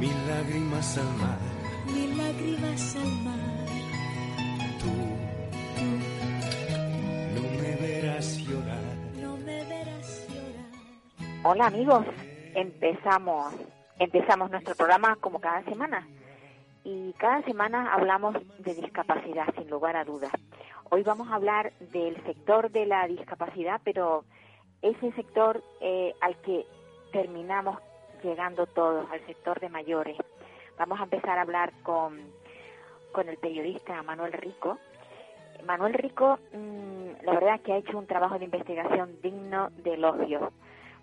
mil lágrimas al mar. mil lágrimas al mar. Tú no me verás llorar. No me verás llorar. Hola amigos, empezamos, empezamos nuestro programa como cada semana y cada semana hablamos de discapacidad sin lugar a dudas. Hoy vamos a hablar del sector de la discapacidad, pero ese sector eh, al que terminamos llegando todos, al sector de mayores. Vamos a empezar a hablar con, con el periodista Manuel Rico. Manuel Rico, mm, la verdad es que ha hecho un trabajo de investigación digno de elogios.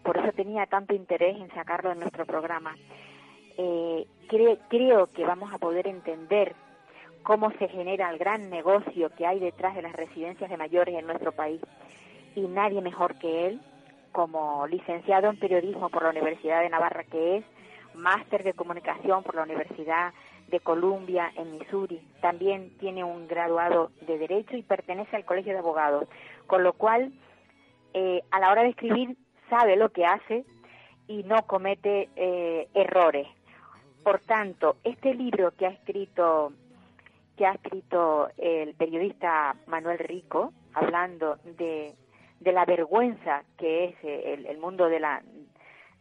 Por eso tenía tanto interés en sacarlo en nuestro programa. Eh, cre- creo que vamos a poder entender cómo se genera el gran negocio que hay detrás de las residencias de mayores en nuestro país. Y nadie mejor que él, como licenciado en periodismo por la Universidad de Navarra que es, máster de comunicación por la Universidad de Columbia en Missouri. También tiene un graduado de Derecho y pertenece al Colegio de Abogados. Con lo cual, eh, a la hora de escribir, sabe lo que hace y no comete eh, errores. Por tanto, este libro que ha escrito que ha escrito el periodista Manuel Rico, hablando de, de la vergüenza que es eh, el, el mundo de la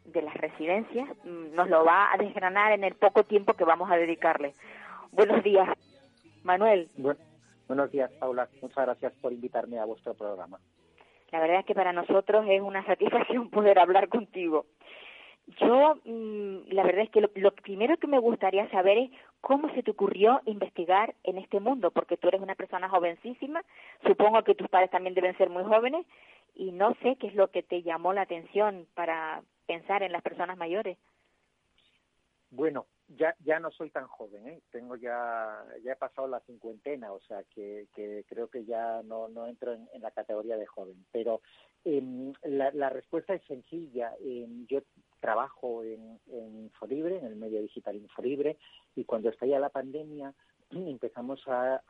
de las residencias, mm, nos lo va a desgranar en el poco tiempo que vamos a dedicarle. Buenos días, Manuel. Bueno, buenos días, Paula. Muchas gracias por invitarme a vuestro programa. La verdad es que para nosotros es una satisfacción poder hablar contigo. Yo, mm, la verdad es que lo, lo primero que me gustaría saber es cómo se te ocurrió investigar en este mundo, porque tú eres una persona jovencísima, supongo que tus padres también deben ser muy jóvenes, y no sé qué es lo que te llamó la atención para pensar en las personas mayores. Bueno, ya ya no soy tan joven, ¿eh? Tengo ya ya he pasado la cincuentena, o sea que, que creo que ya no no entro en, la categoría de joven. Pero em, la, la respuesta es sencilla. Em, yo trabajo en, en Infolibre, en el medio digital Infolibre, y cuando estalla la pandemia empezamos a,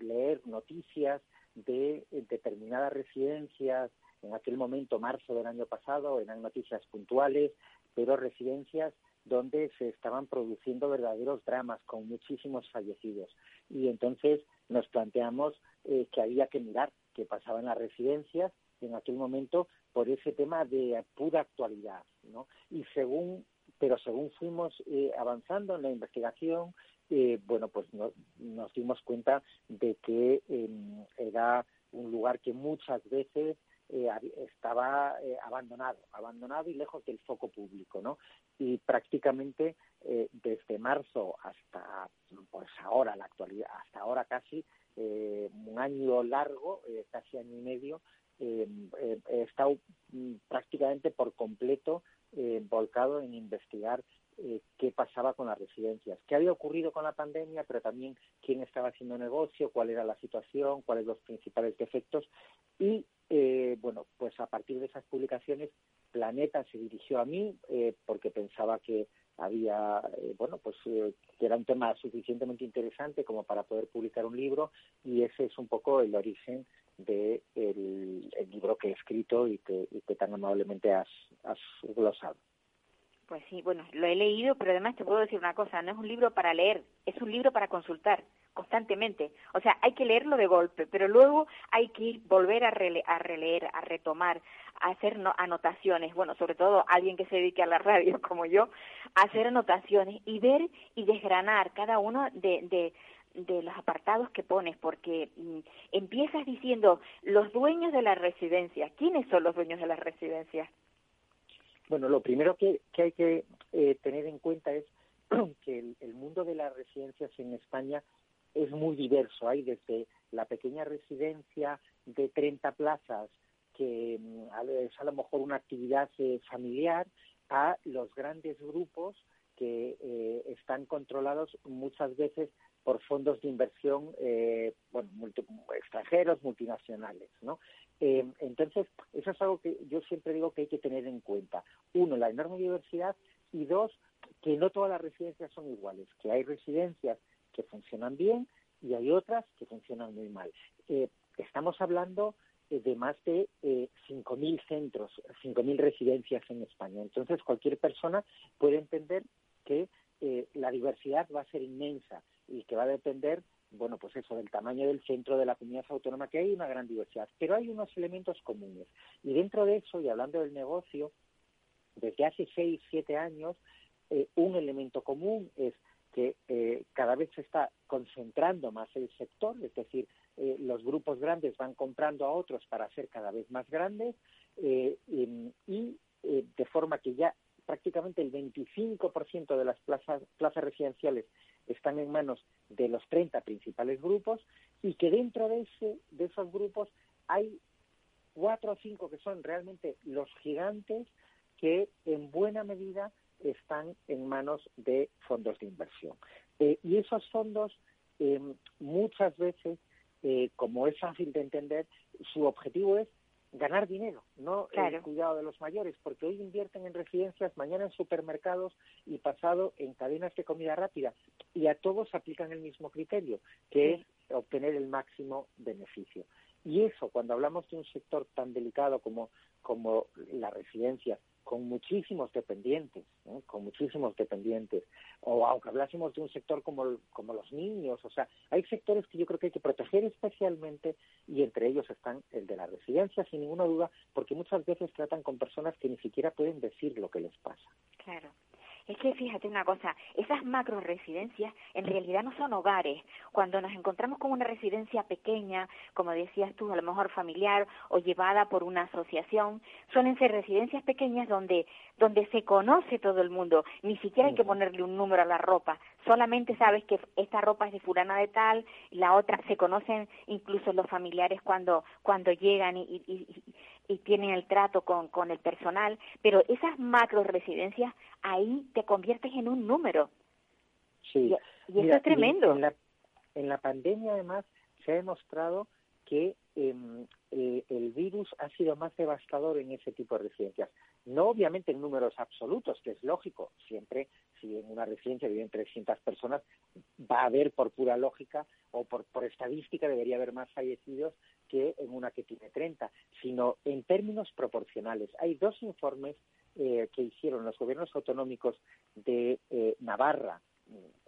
leer noticias de determinadas residencias. En aquel momento, marzo del año pasado, eran noticias puntuales, pero residencias donde se estaban produciendo verdaderos dramas con muchísimos fallecidos. Y entonces nos planteamos eh, que había que mirar qué pasaba en las residencias en aquel momento por ese tema de pura actualidad, ¿no? Y según, pero según fuimos eh, avanzando en la investigación, eh, bueno, pues no, nos dimos cuenta de que eh, era un lugar que muchas veces eh, estaba eh, abandonado, abandonado y lejos del foco público, ¿no? Y prácticamente eh, desde marzo hasta pues ahora, la actualidad, hasta ahora casi eh, un año largo, eh, casi año y medio, eh, eh, he estado mm, prácticamente por completo eh, volcado en investigar eh, qué pasaba con las residencias, qué había ocurrido con la pandemia, pero también quién estaba haciendo negocio, cuál era la situación, cuáles los principales defectos y eh, bueno, pues a partir de esas publicaciones Planeta se dirigió a mí eh, porque pensaba que había, eh, bueno, pues eh, que era un tema suficientemente interesante como para poder publicar un libro y ese es un poco el origen de el, libro que he escrito y que, que tan amablemente has, has glosado. Pues sí, bueno, lo he leído, pero además te puedo decir una cosa, no es un libro para leer, es un libro para consultar constantemente. O sea, hay que leerlo de golpe, pero luego hay que volver a, rele a releer, a retomar, hacer no anotaciones. Bueno, sobre todo alguien que se dedique a la radio como yo, hacer anotaciones y ver y desgranar cada uno de, de de los apartados que pones, porque mm, empiezas diciendo los dueños de la residencia. ¿Quiénes son los dueños de las residencias? Bueno, lo primero que, que hay que eh, tener en cuenta es que el, el mundo de las residencias en España es muy diverso. Hay desde la pequeña residencia de 30 plazas, que mm, es a lo mejor una actividad eh, familiar, a los grandes grupos que eh, están controlados muchas veces por fondos de inversión eh, bueno, extranjeros, multinacionales. Eh, entonces, eso es algo que yo siempre digo que hay que tener en cuenta. Uno, la enorme diversidad y dos, que no todas las residencias son iguales, que hay residencias que funcionan bien y hay otras que funcionan muy mal. estamos hablando de más de eh, 5.000 centros, 5.000 residencias en España. Entonces, cualquier persona puede entender que eh, la diversidad va a ser inmensa y que va a depender, bueno, pues eso, del tamaño del centro de la comunidad autónoma, que hay una gran diversidad. Pero hay unos elementos comunes. Y dentro de eso, y hablando del negocio, desde hace seis, siete años, eh, un elemento común es que eh, cada vez se está concentrando más el sector, es decir, eh, los grupos grandes van comprando a otros para ser cada vez más grandes eh, y de forma que ya prácticamente el 25% de las plazas, plazas residenciales están en manos de los 30 principales grupos y que dentro de, ese, de esos grupos hay cuatro o cinco que son realmente los gigantes que en buena medida están en manos de fondos de inversión. Eh, y esos fondos eh, muchas veces, eh, como es fácil de entender, su objetivo es ganar dinero, no el cuidado de los mayores, porque hoy invierten en residencias, mañana en supermercados y pasado en cadenas de comida rápida. Y a todos aplican el mismo criterio, que es obtener el máximo beneficio. Y eso, cuando hablamos de un sector tan delicado como, como la residencia, con muchísimos dependientes, con muchísimos dependientes, o aunque hablásemos de un sector como, como los niños, o sea, hay sectores que yo creo que hay que proteger especialmente y entre ellos están el de la residencia, sin ninguna duda, porque muchas veces tratan con personas que ni siquiera pueden decir lo que les pasa. Claro. Es que fíjate una cosa, esas macro residencias en realidad no son hogares. Cuando nos encontramos con una residencia pequeña, como decías tú, a lo mejor familiar o llevada por una asociación, suelen ser residencias pequeñas donde, donde se conoce todo el mundo. Ni siquiera hay que ponerle un número a la ropa. Solamente sabes que esta ropa es de fulana de tal, la otra, se conocen incluso los familiares cuando, cuando llegan y, y, y tienen el trato con, con el personal, pero esas macro residencias ahí te conviertes en un número. Sí. Y, eso es tremendo. En la, en la pandemia, además, se ha demostrado que em, eh, el virus ha sido más devastador en ese tipo de residencias. No obviamente en números absolutos, que es lógico. Siempre, si en una residencia viven 300 personas, va a haber por pura lógica o por, por estadística debería haber más fallecidos que en una que tiene 30, sino en términos proporcionales. Hay dos informes eh, que hicieron los gobiernos autonómicos de eh, Navarra,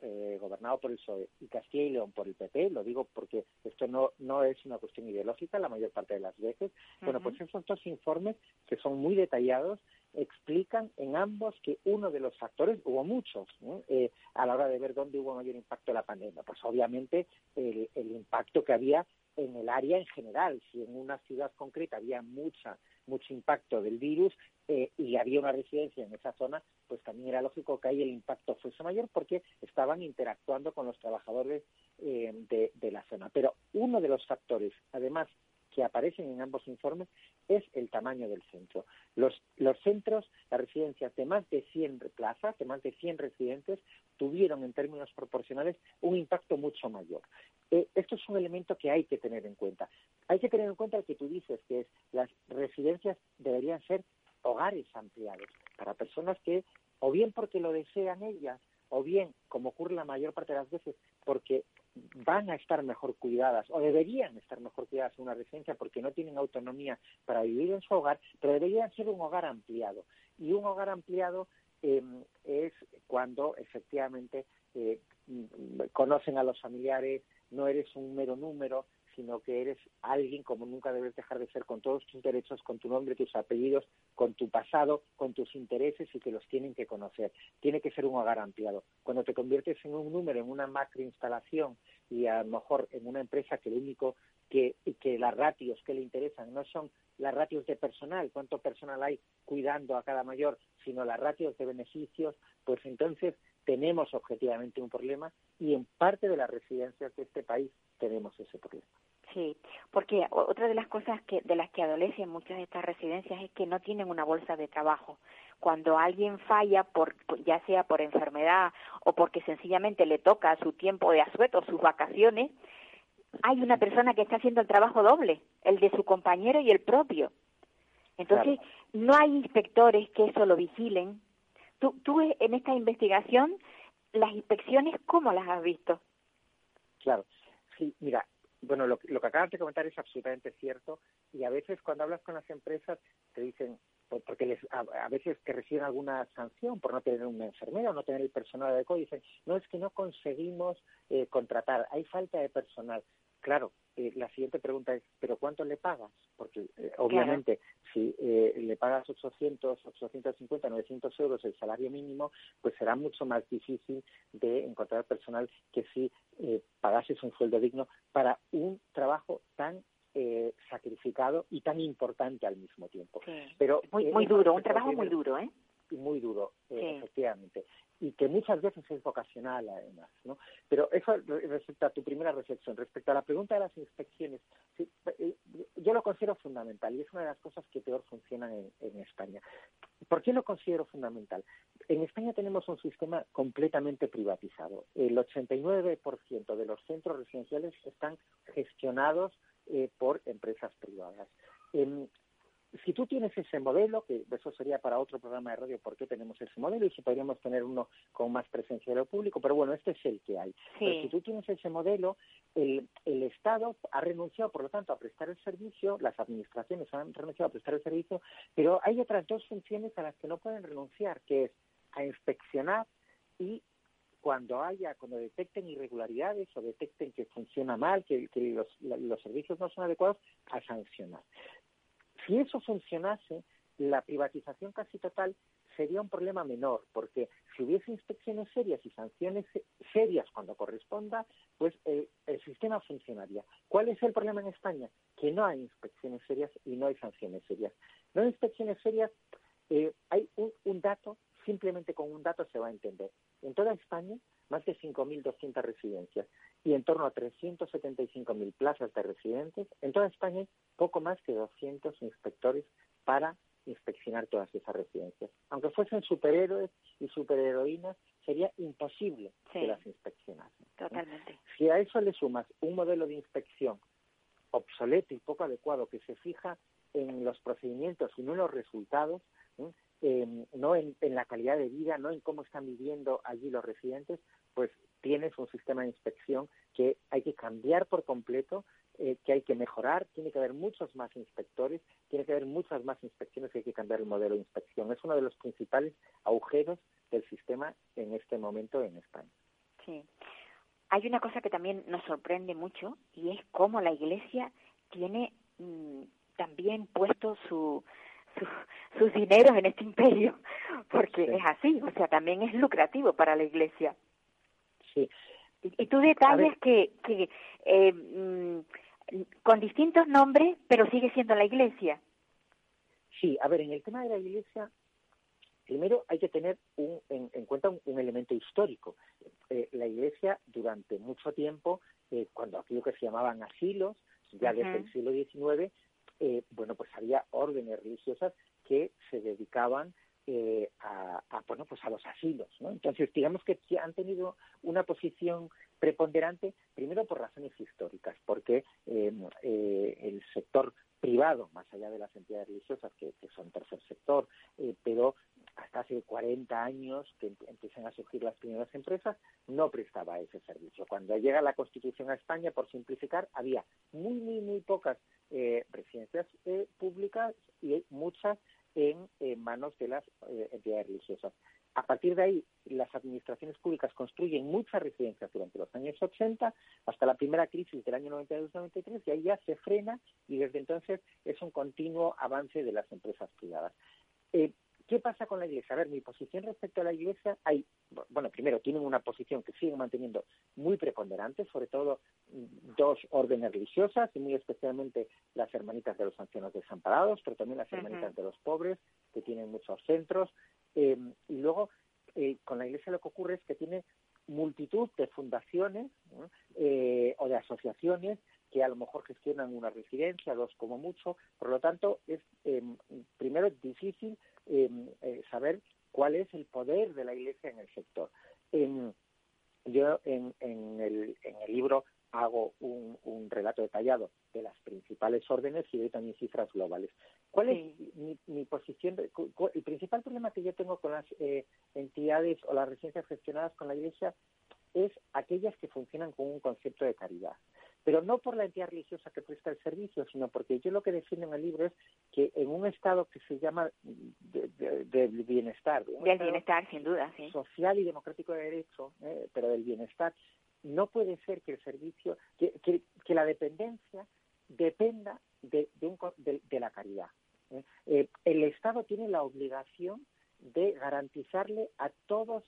eh, gobernado por el PSOE, y Castilla y León por el PP, lo digo porque esto no, no es una cuestión ideológica la mayor parte de las veces, bueno, pues esos dos informes, que son muy detallados, explican en ambos que uno de los factores, hubo muchos, eh, a la hora de ver dónde hubo mayor impacto de la pandemia, pues obviamente el, el impacto que había en el área en general. Si en una ciudad concreta había mucha, mucho impacto del virus eh, y había una residencia en esa zona, pues también era lógico que ahí el impacto fuese mayor porque estaban interactuando con los trabajadores eh, de, de la zona. Pero uno de los factores, además, que aparecen en ambos informes es el tamaño del centro. Los, los centros, las residencias de más de 100 plazas, de más de 100 residentes, tuvieron en términos proporcionales un impacto mucho mayor. Eh, esto es un elemento que hay que tener en cuenta. Hay que tener en cuenta que tú dices, que las residencias deberían ser hogares ampliados para personas que, o bien porque lo desean ellas, o bien, como ocurre la mayor parte de las veces, porque van a estar mejor cuidadas o deberían estar mejor cuidadas en una residencia porque no tienen autonomía para vivir en su hogar, pero deberían ser un hogar ampliado. Y un hogar ampliado eh, es cuando efectivamente eh, conocen a los familiares, no eres un mero número, sino que eres alguien como nunca debes dejar de ser con todos tus derechos, con tu nombre, tus apellidos, con tu pasado, con tus intereses y que los tienen que conocer. Tiene que ser un hogar ampliado. Cuando te conviertes en un número, en una macroinstalación y a lo mejor en una empresa que lo único que, que las ratios que le interesan no son las ratios de personal, cuánto personal hay cuidando a cada mayor, sino las ratios de beneficios, pues entonces tenemos objetivamente un problema y en parte de las residencias de este país tenemos ese problema. Sí, porque otra de las cosas que de las que adolecen muchas de estas residencias es que no tienen una bolsa de trabajo. Cuando alguien falla, por, ya sea por enfermedad o porque sencillamente le toca su tiempo de asueto, sus vacaciones, hay una persona que está haciendo el trabajo doble, el de su compañero y el propio. Entonces, no hay inspectores que eso lo vigilen. Tú, tú en esta investigación, las inspecciones, ¿cómo las has visto? Claro, sí, mira, bueno, lo, lo, que acabas de comentar es absolutamente cierto y a veces cuando hablas con las empresas te dicen, porque les, a, veces que reciben alguna sanción por no tener una enfermera o no tener el personal adecuado, dicen, no es que no conseguimos eh, contratar, hay falta de personal. Claro, eh, la siguiente pregunta es, ¿pero cuánto le pagas? Porque eh, obviamente si eh, le pagas 800, 850, 900 euros el salario mínimo, pues será mucho más difícil de encontrar personal que si eh, pagases un sueldo digno para un trabajo tan eh, sacrificado y tan importante al mismo tiempo. Pero muy, muy duro, un trabajo muy duro, ¿eh? Muy duro, efectivamente y que muchas veces es vocacional además, ¿no? Pero eso respecto a tu primera reflexión, respecto a la pregunta de las inspecciones, eh, yo lo considero fundamental y es una de las cosas que peor funcionan en, España. ¿Por qué lo considero fundamental? En España tenemos un sistema completamente privatizado. El 89% de los centros residenciales están gestionados eh, por empresas privadas. Si tú tienes ese modelo, que eso sería para otro programa de radio, ¿por qué tenemos ese modelo? Y si podríamos tener uno con más presencia de lo público, pero bueno, este es el que hay. Pero si tú tienes ese modelo, el, el Estado ha renunciado, por lo tanto, a prestar el servicio, las administraciones han renunciado a prestar el servicio, pero hay otras dos funciones a las que no pueden renunciar, que es a inspeccionar y cuando haya, cuando detecten irregularidades o detecten que funciona mal, que, que los, los servicios no son adecuados, a sancionar. Si eso funcionase, la privatización casi total sería un problema menor, porque si hubiese inspecciones serias y sanciones serias cuando corresponda, pues eh, el sistema funcionaría. ¿Cuál es el problema en España? Que no hay inspecciones serias y no hay sanciones serias. No hay inspecciones serias, eh, hay un, un dato, simplemente con un dato se va a entender. En toda España, más de 5.200 residencias y en torno a 375.000 plazas de residentes. En toda España hay poco más que 200 inspectores para inspeccionar todas esas residencias. Aunque fuesen superhéroes y superheroínas, sería imposible que las inspeccionasen. Totalmente. Si a eso le sumas un modelo de inspección obsoleto y poco adecuado que se fija en los procedimientos y no en los resultados, eh, no en, en, la calidad de vida, no en cómo están viviendo allí los residentes, pues tienes un sistema de inspección que hay que cambiar por completo, eh, que hay que mejorar, tiene que haber muchos más inspectores, tiene que haber muchas más inspecciones y hay que cambiar el modelo de inspección. Es uno de los principales agujeros del sistema en este momento en España. Sí. Hay una cosa que también nos sorprende mucho y es cómo la Iglesia tiene mmm, también puesto su, su, sus dineros en este imperio, porque sí. es así, o sea, también es lucrativo para la Iglesia. Sí. Y, y tú detalles que, que eh, mmm, con distintos nombres, pero sigue siendo la Iglesia. Sí, a ver, en el tema de la Iglesia, primero hay que tener un, en, en, cuenta un, un elemento histórico. Eh, la Iglesia durante mucho tiempo, eh, cuando aquello que se llamaban asilos, ya uh -huh. desde el siglo XIX, eh, bueno, pues había órdenes religiosas que se dedicaban eh, a, a, bueno, pues a los asilos, ¿no? Entonces, digamos que han tenido una posición preponderante, primero por razones históricas, porque eh, eh, el sector privado, más allá de las entidades religiosas, que, que son tercer sector, eh, pero hasta hace 40 años que empiezan a surgir las primeras empresas, no prestaba ese servicio. Cuando llega la Constitución a España, por simplificar, había muy, muy, muy pocas eh, residencias eh, públicas y muchas en, manos de las eh, entidades religiosas. A partir de ahí, las administraciones públicas construyen muchas residencias durante los años 80 hasta la primera crisis del año 92-93 y ahí ya se frena y desde entonces es un continuo avance de las empresas privadas. Eh, ¿Qué pasa con la Iglesia? A ver, mi posición respecto a la Iglesia, hay, bueno, primero, tienen una posición que siguen manteniendo muy preponderante, sobre todo dos órdenes religiosas, y muy especialmente las hermanitas de los ancianos desamparados, pero también las hermanitas uh -huh. de los pobres, que tienen muchos centros. Eh, y luego, eh, con la Iglesia lo que ocurre es que tiene multitud de fundaciones eh, o de asociaciones que a lo mejor gestionan una residencia, dos como mucho. Por lo tanto, es em, primero difícil em, eh, saber cuál es el poder de la Iglesia en el sector. yo en, el, en el libro hago un, relato detallado de las principales órdenes y doy también cifras globales. ¿Cuál es mi, posición? el principal problema que yo tengo con las eh, entidades o las residencias gestionadas con la Iglesia es aquellas que funcionan con un concepto de caridad. Pero no por la entidad religiosa que presta el servicio, sino porque yo lo que defiendo en el libro es que en un estado que se llama de, bienestar, del bienestar, sin duda, sí. social y democrático de derecho, eh, pero del bienestar, no puede ser que el servicio, que, que, la dependencia dependa de, de, la caridad. ¿eh? Eh, el Estado tiene la obligación de garantizarle a todos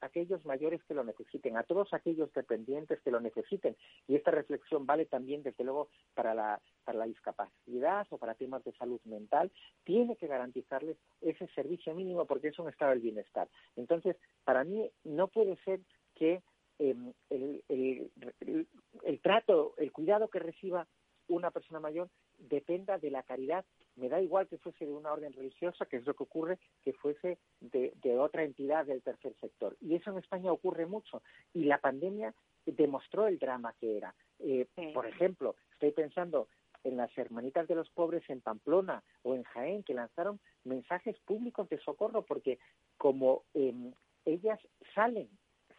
aquellos mayores que lo necesiten, a todos aquellos dependientes que lo necesiten. Y esta reflexión vale también, desde luego, para la, para la discapacidad o para temas de salud mental. Tiene que garantizarles ese servicio mínimo porque es un estado del bienestar. Entonces, para mí no puede ser que em, el, el trato, el cuidado que reciba una persona mayor dependa de la caridad. Me da igual que fuese de una orden religiosa, que es lo que ocurre, que fuese de, otra entidad del tercer sector. Y eso en España ocurre mucho. Y la pandemia demostró el drama que era. Eh, por ejemplo, estoy pensando en las hermanitas de los pobres en Pamplona o en Jaén, que lanzaron mensajes públicos de socorro, porque como em, ellas salen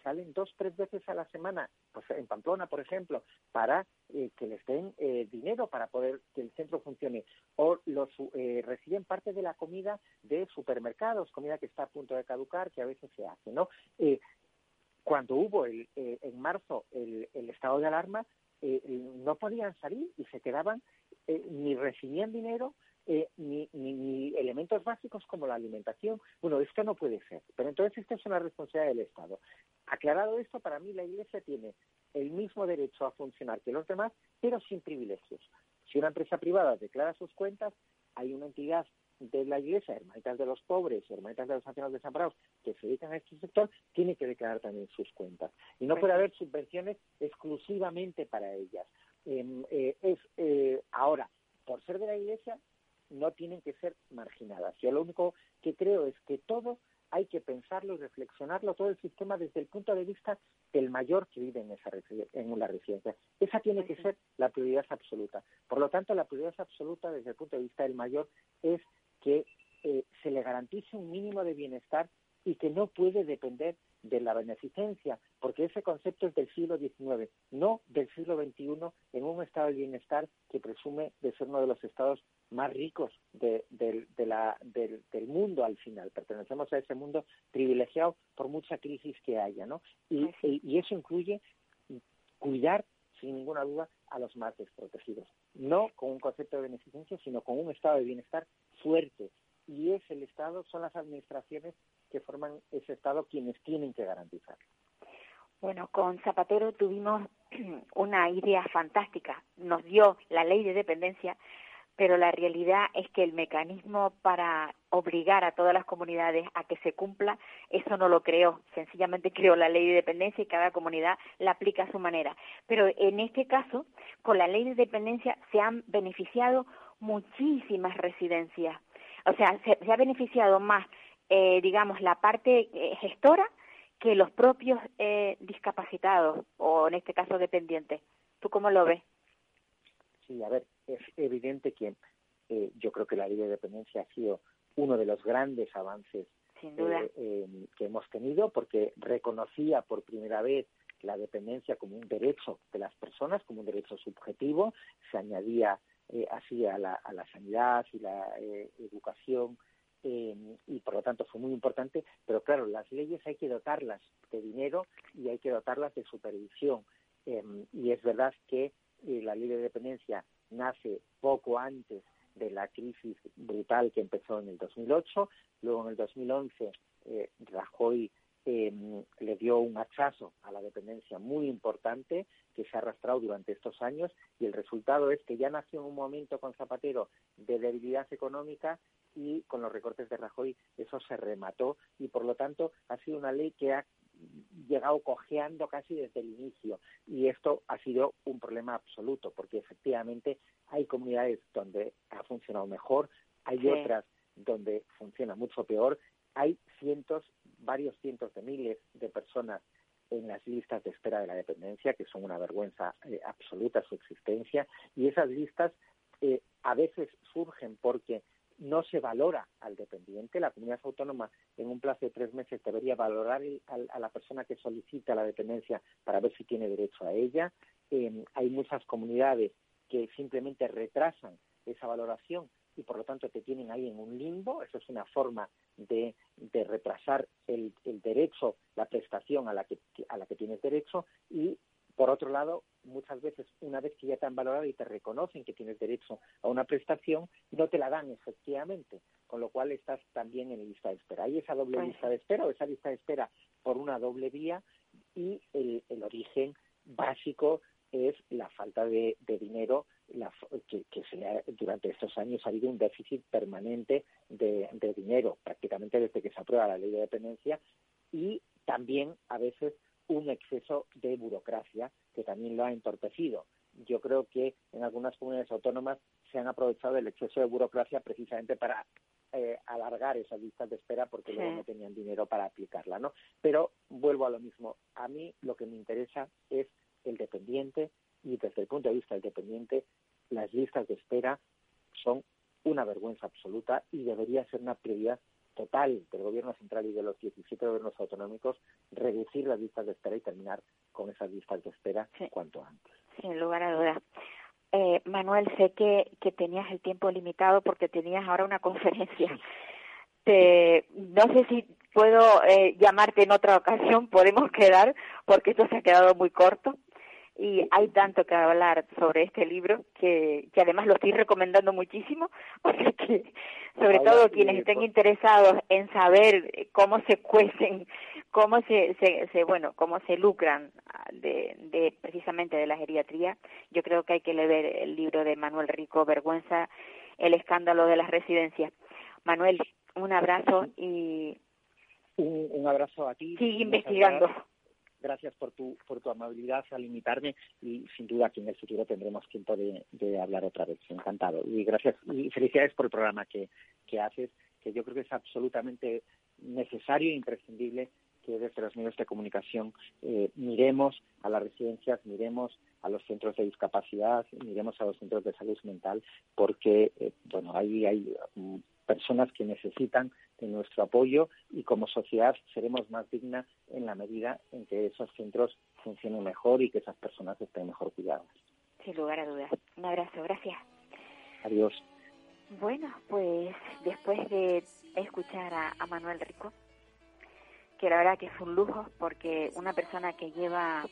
salen dos, tres veces a la semana, pues en Pamplona, por ejemplo, para eh, que les den eh, dinero para poder que el centro funcione. O los eh, reciben parte de la comida de supermercados, comida que está a punto de caducar, que a veces se hace, ¿no? cuando hubo el, en marzo el, el, estado de alarma, no podían salir y se quedaban, ni recibían dinero, eh, ni, ni, elementos básicos como la alimentación. Bueno, esto no puede ser. Pero entonces esta es una responsabilidad del Estado. Aclarado esto, para mí la Iglesia tiene el mismo derecho a funcionar que los demás, pero sin privilegios. Si una empresa privada declara sus cuentas, hay una entidad de la Iglesia, Hermanitas de los Pobres, Hermanitas de los Ancianos Desamparados, que se dedican a este sector, tiene que declarar también sus cuentas. Y no puede haber subvenciones exclusivamente para ellas. Em, eh, es eh, Ahora, por ser de la Iglesia, no tienen que ser marginadas. Yo lo único que creo es que todo hay que pensarlo y reflexionarlo, todo el sistema desde el punto de vista del mayor que vive en, esa en una residencia. Esa tiene que ser la prioridad absoluta. Por lo tanto, la prioridad absoluta desde el punto de vista del mayor es que eh, se le garantice un mínimo de bienestar y que no puede depender de la beneficencia, porque ese concepto es del siglo XIX, no del siglo XXI, en un estado de bienestar que presume de ser uno de los estados más ricos de, la, del, mundo al final. Pertenecemos a ese mundo privilegiado por mucha crisis que haya, ¿no? Y, y eso incluye cuidar, sin ninguna duda, a los más desprotegidos. No con un concepto de beneficencia, sino con un estado de bienestar fuerte. Y es el Estado, son las administraciones que forman ese Estado quienes tienen que garantizar. Bueno, con Zapatero tuvimos una idea fantástica. Nos dio la ley de dependencia pero la realidad es que el mecanismo para obligar a todas las comunidades a que se cumpla, eso no lo creó. Sencillamente creó la ley de dependencia y cada comunidad la aplica a su manera. Pero en este caso, con la ley de dependencia se han beneficiado muchísimas residencias. O sea, se, ha beneficiado más, eh, digamos, la parte eh, gestora que los propios eh, discapacitados o en este caso dependientes. ¿Tú cómo lo ves? Sí, a ver, es evidente que eh, yo creo que la ley de dependencia ha sido uno de los grandes avances eh, que hemos tenido porque reconocía por primera vez la dependencia como un derecho de las personas, como un derecho subjetivo, se añadía eh, así a la, a la, sanidad y la educación y por lo tanto fue muy importante, pero claro, las leyes hay que dotarlas de dinero y hay que dotarlas de supervisión. y es verdad que la ley de dependencia nace poco antes de la crisis brutal que empezó en el 2008. Luego, en el 2011, eh, Rajoy em, le dio un hachazo a la dependencia muy importante que se ha arrastrado durante estos años y el resultado es que ya nació en un momento con Zapatero de debilidad económica y con los recortes de Rajoy eso se remató y por lo tanto ha sido una ley que ha llegado cojeando casi desde el inicio. Y esto ha sido un problema absoluto porque efectivamente hay comunidades donde ha funcionado mejor, hay otras donde funciona mucho peor, hay cientos, varios cientos de miles de personas en las listas de espera de la dependencia, que son una vergüenza eh, absoluta su existencia, y esas listas eh, a veces surgen porque no se valora al dependiente. La comunidad autónoma en un plazo de tres meses debería valorar a, la persona que solicita la dependencia para ver si tiene derecho a ella. Em, hay muchas comunidades que simplemente retrasan esa valoración y por lo tanto te tienen ahí en un limbo. Eso es una forma de, retrasar el, el, derecho, la prestación a la que, a la que tienes derecho y por otro lado, muchas veces, una vez que ya te han valorado y te reconocen que tienes derecho a una prestación, no te la dan efectivamente, con lo cual estás también en lista de espera. Hay esa doble lista de espera o esa lista de espera por una doble vía y el, origen básico es la falta de, dinero, que, durante estos años ha habido un déficit permanente de, de dinero, prácticamente desde que se aprueba la ley de dependencia, y también a veces un exceso de burocracia que también lo ha entorpecido. Yo creo que en algunas comunidades autónomas se han aprovechado del exceso de burocracia precisamente para eh, alargar esas listas de espera porque luego no tenían dinero para aplicarla, ¿no? Pero vuelvo a lo mismo. A mí lo que me interesa es el dependiente y desde el punto de vista del dependiente las listas de espera son una vergüenza absoluta y debería ser una prioridad total del gobierno central y de los 17 gobiernos autonómicos reducir las listas de espera y terminar con esas listas de espera cuanto antes. Sin lugar a dudas. Eh, Manuel, sé que, que tenías el tiempo limitado porque tenías ahora una conferencia. Te, no sé si puedo eh, llamarte en otra ocasión, podemos quedar, porque esto se ha quedado muy corto y hay tanto que hablar sobre este libro que, que además lo estoy recomendando muchísimo, o sea que sobre todo quienes estén interesados en saber cómo se cuecen, cómo se, se, bueno, cómo se lucran de, de precisamente de la geriatría, yo creo que hay que leer el libro de Manuel Rico, Vergüenza, el escándalo de las residencias. Manuel, un abrazo y un, un abrazo a ti. Sigue investigando gracias por tu, por tu amabilidad al invitarme y sin duda que en el futuro tendremos tiempo de, de hablar otra vez. Encantado. Y gracias y felicidades por el programa que, que haces, que yo creo que es absolutamente necesario e imprescindible que desde los medios de comunicación eh, miremos a las residencias, miremos a los centros de discapacidad, miremos a los centros de salud mental, porque eh, bueno, ahí hay mm, personas que necesitan de nuestro apoyo y como sociedad seremos más dignas en la medida en que esos centros funcionen mejor y que esas personas estén mejor cuidadas. Sin lugar a dudas. Un abrazo, gracias. Adiós. Bueno, pues después de escuchar a, a Manuel Rico, que la verdad que es un lujo porque una persona que lleva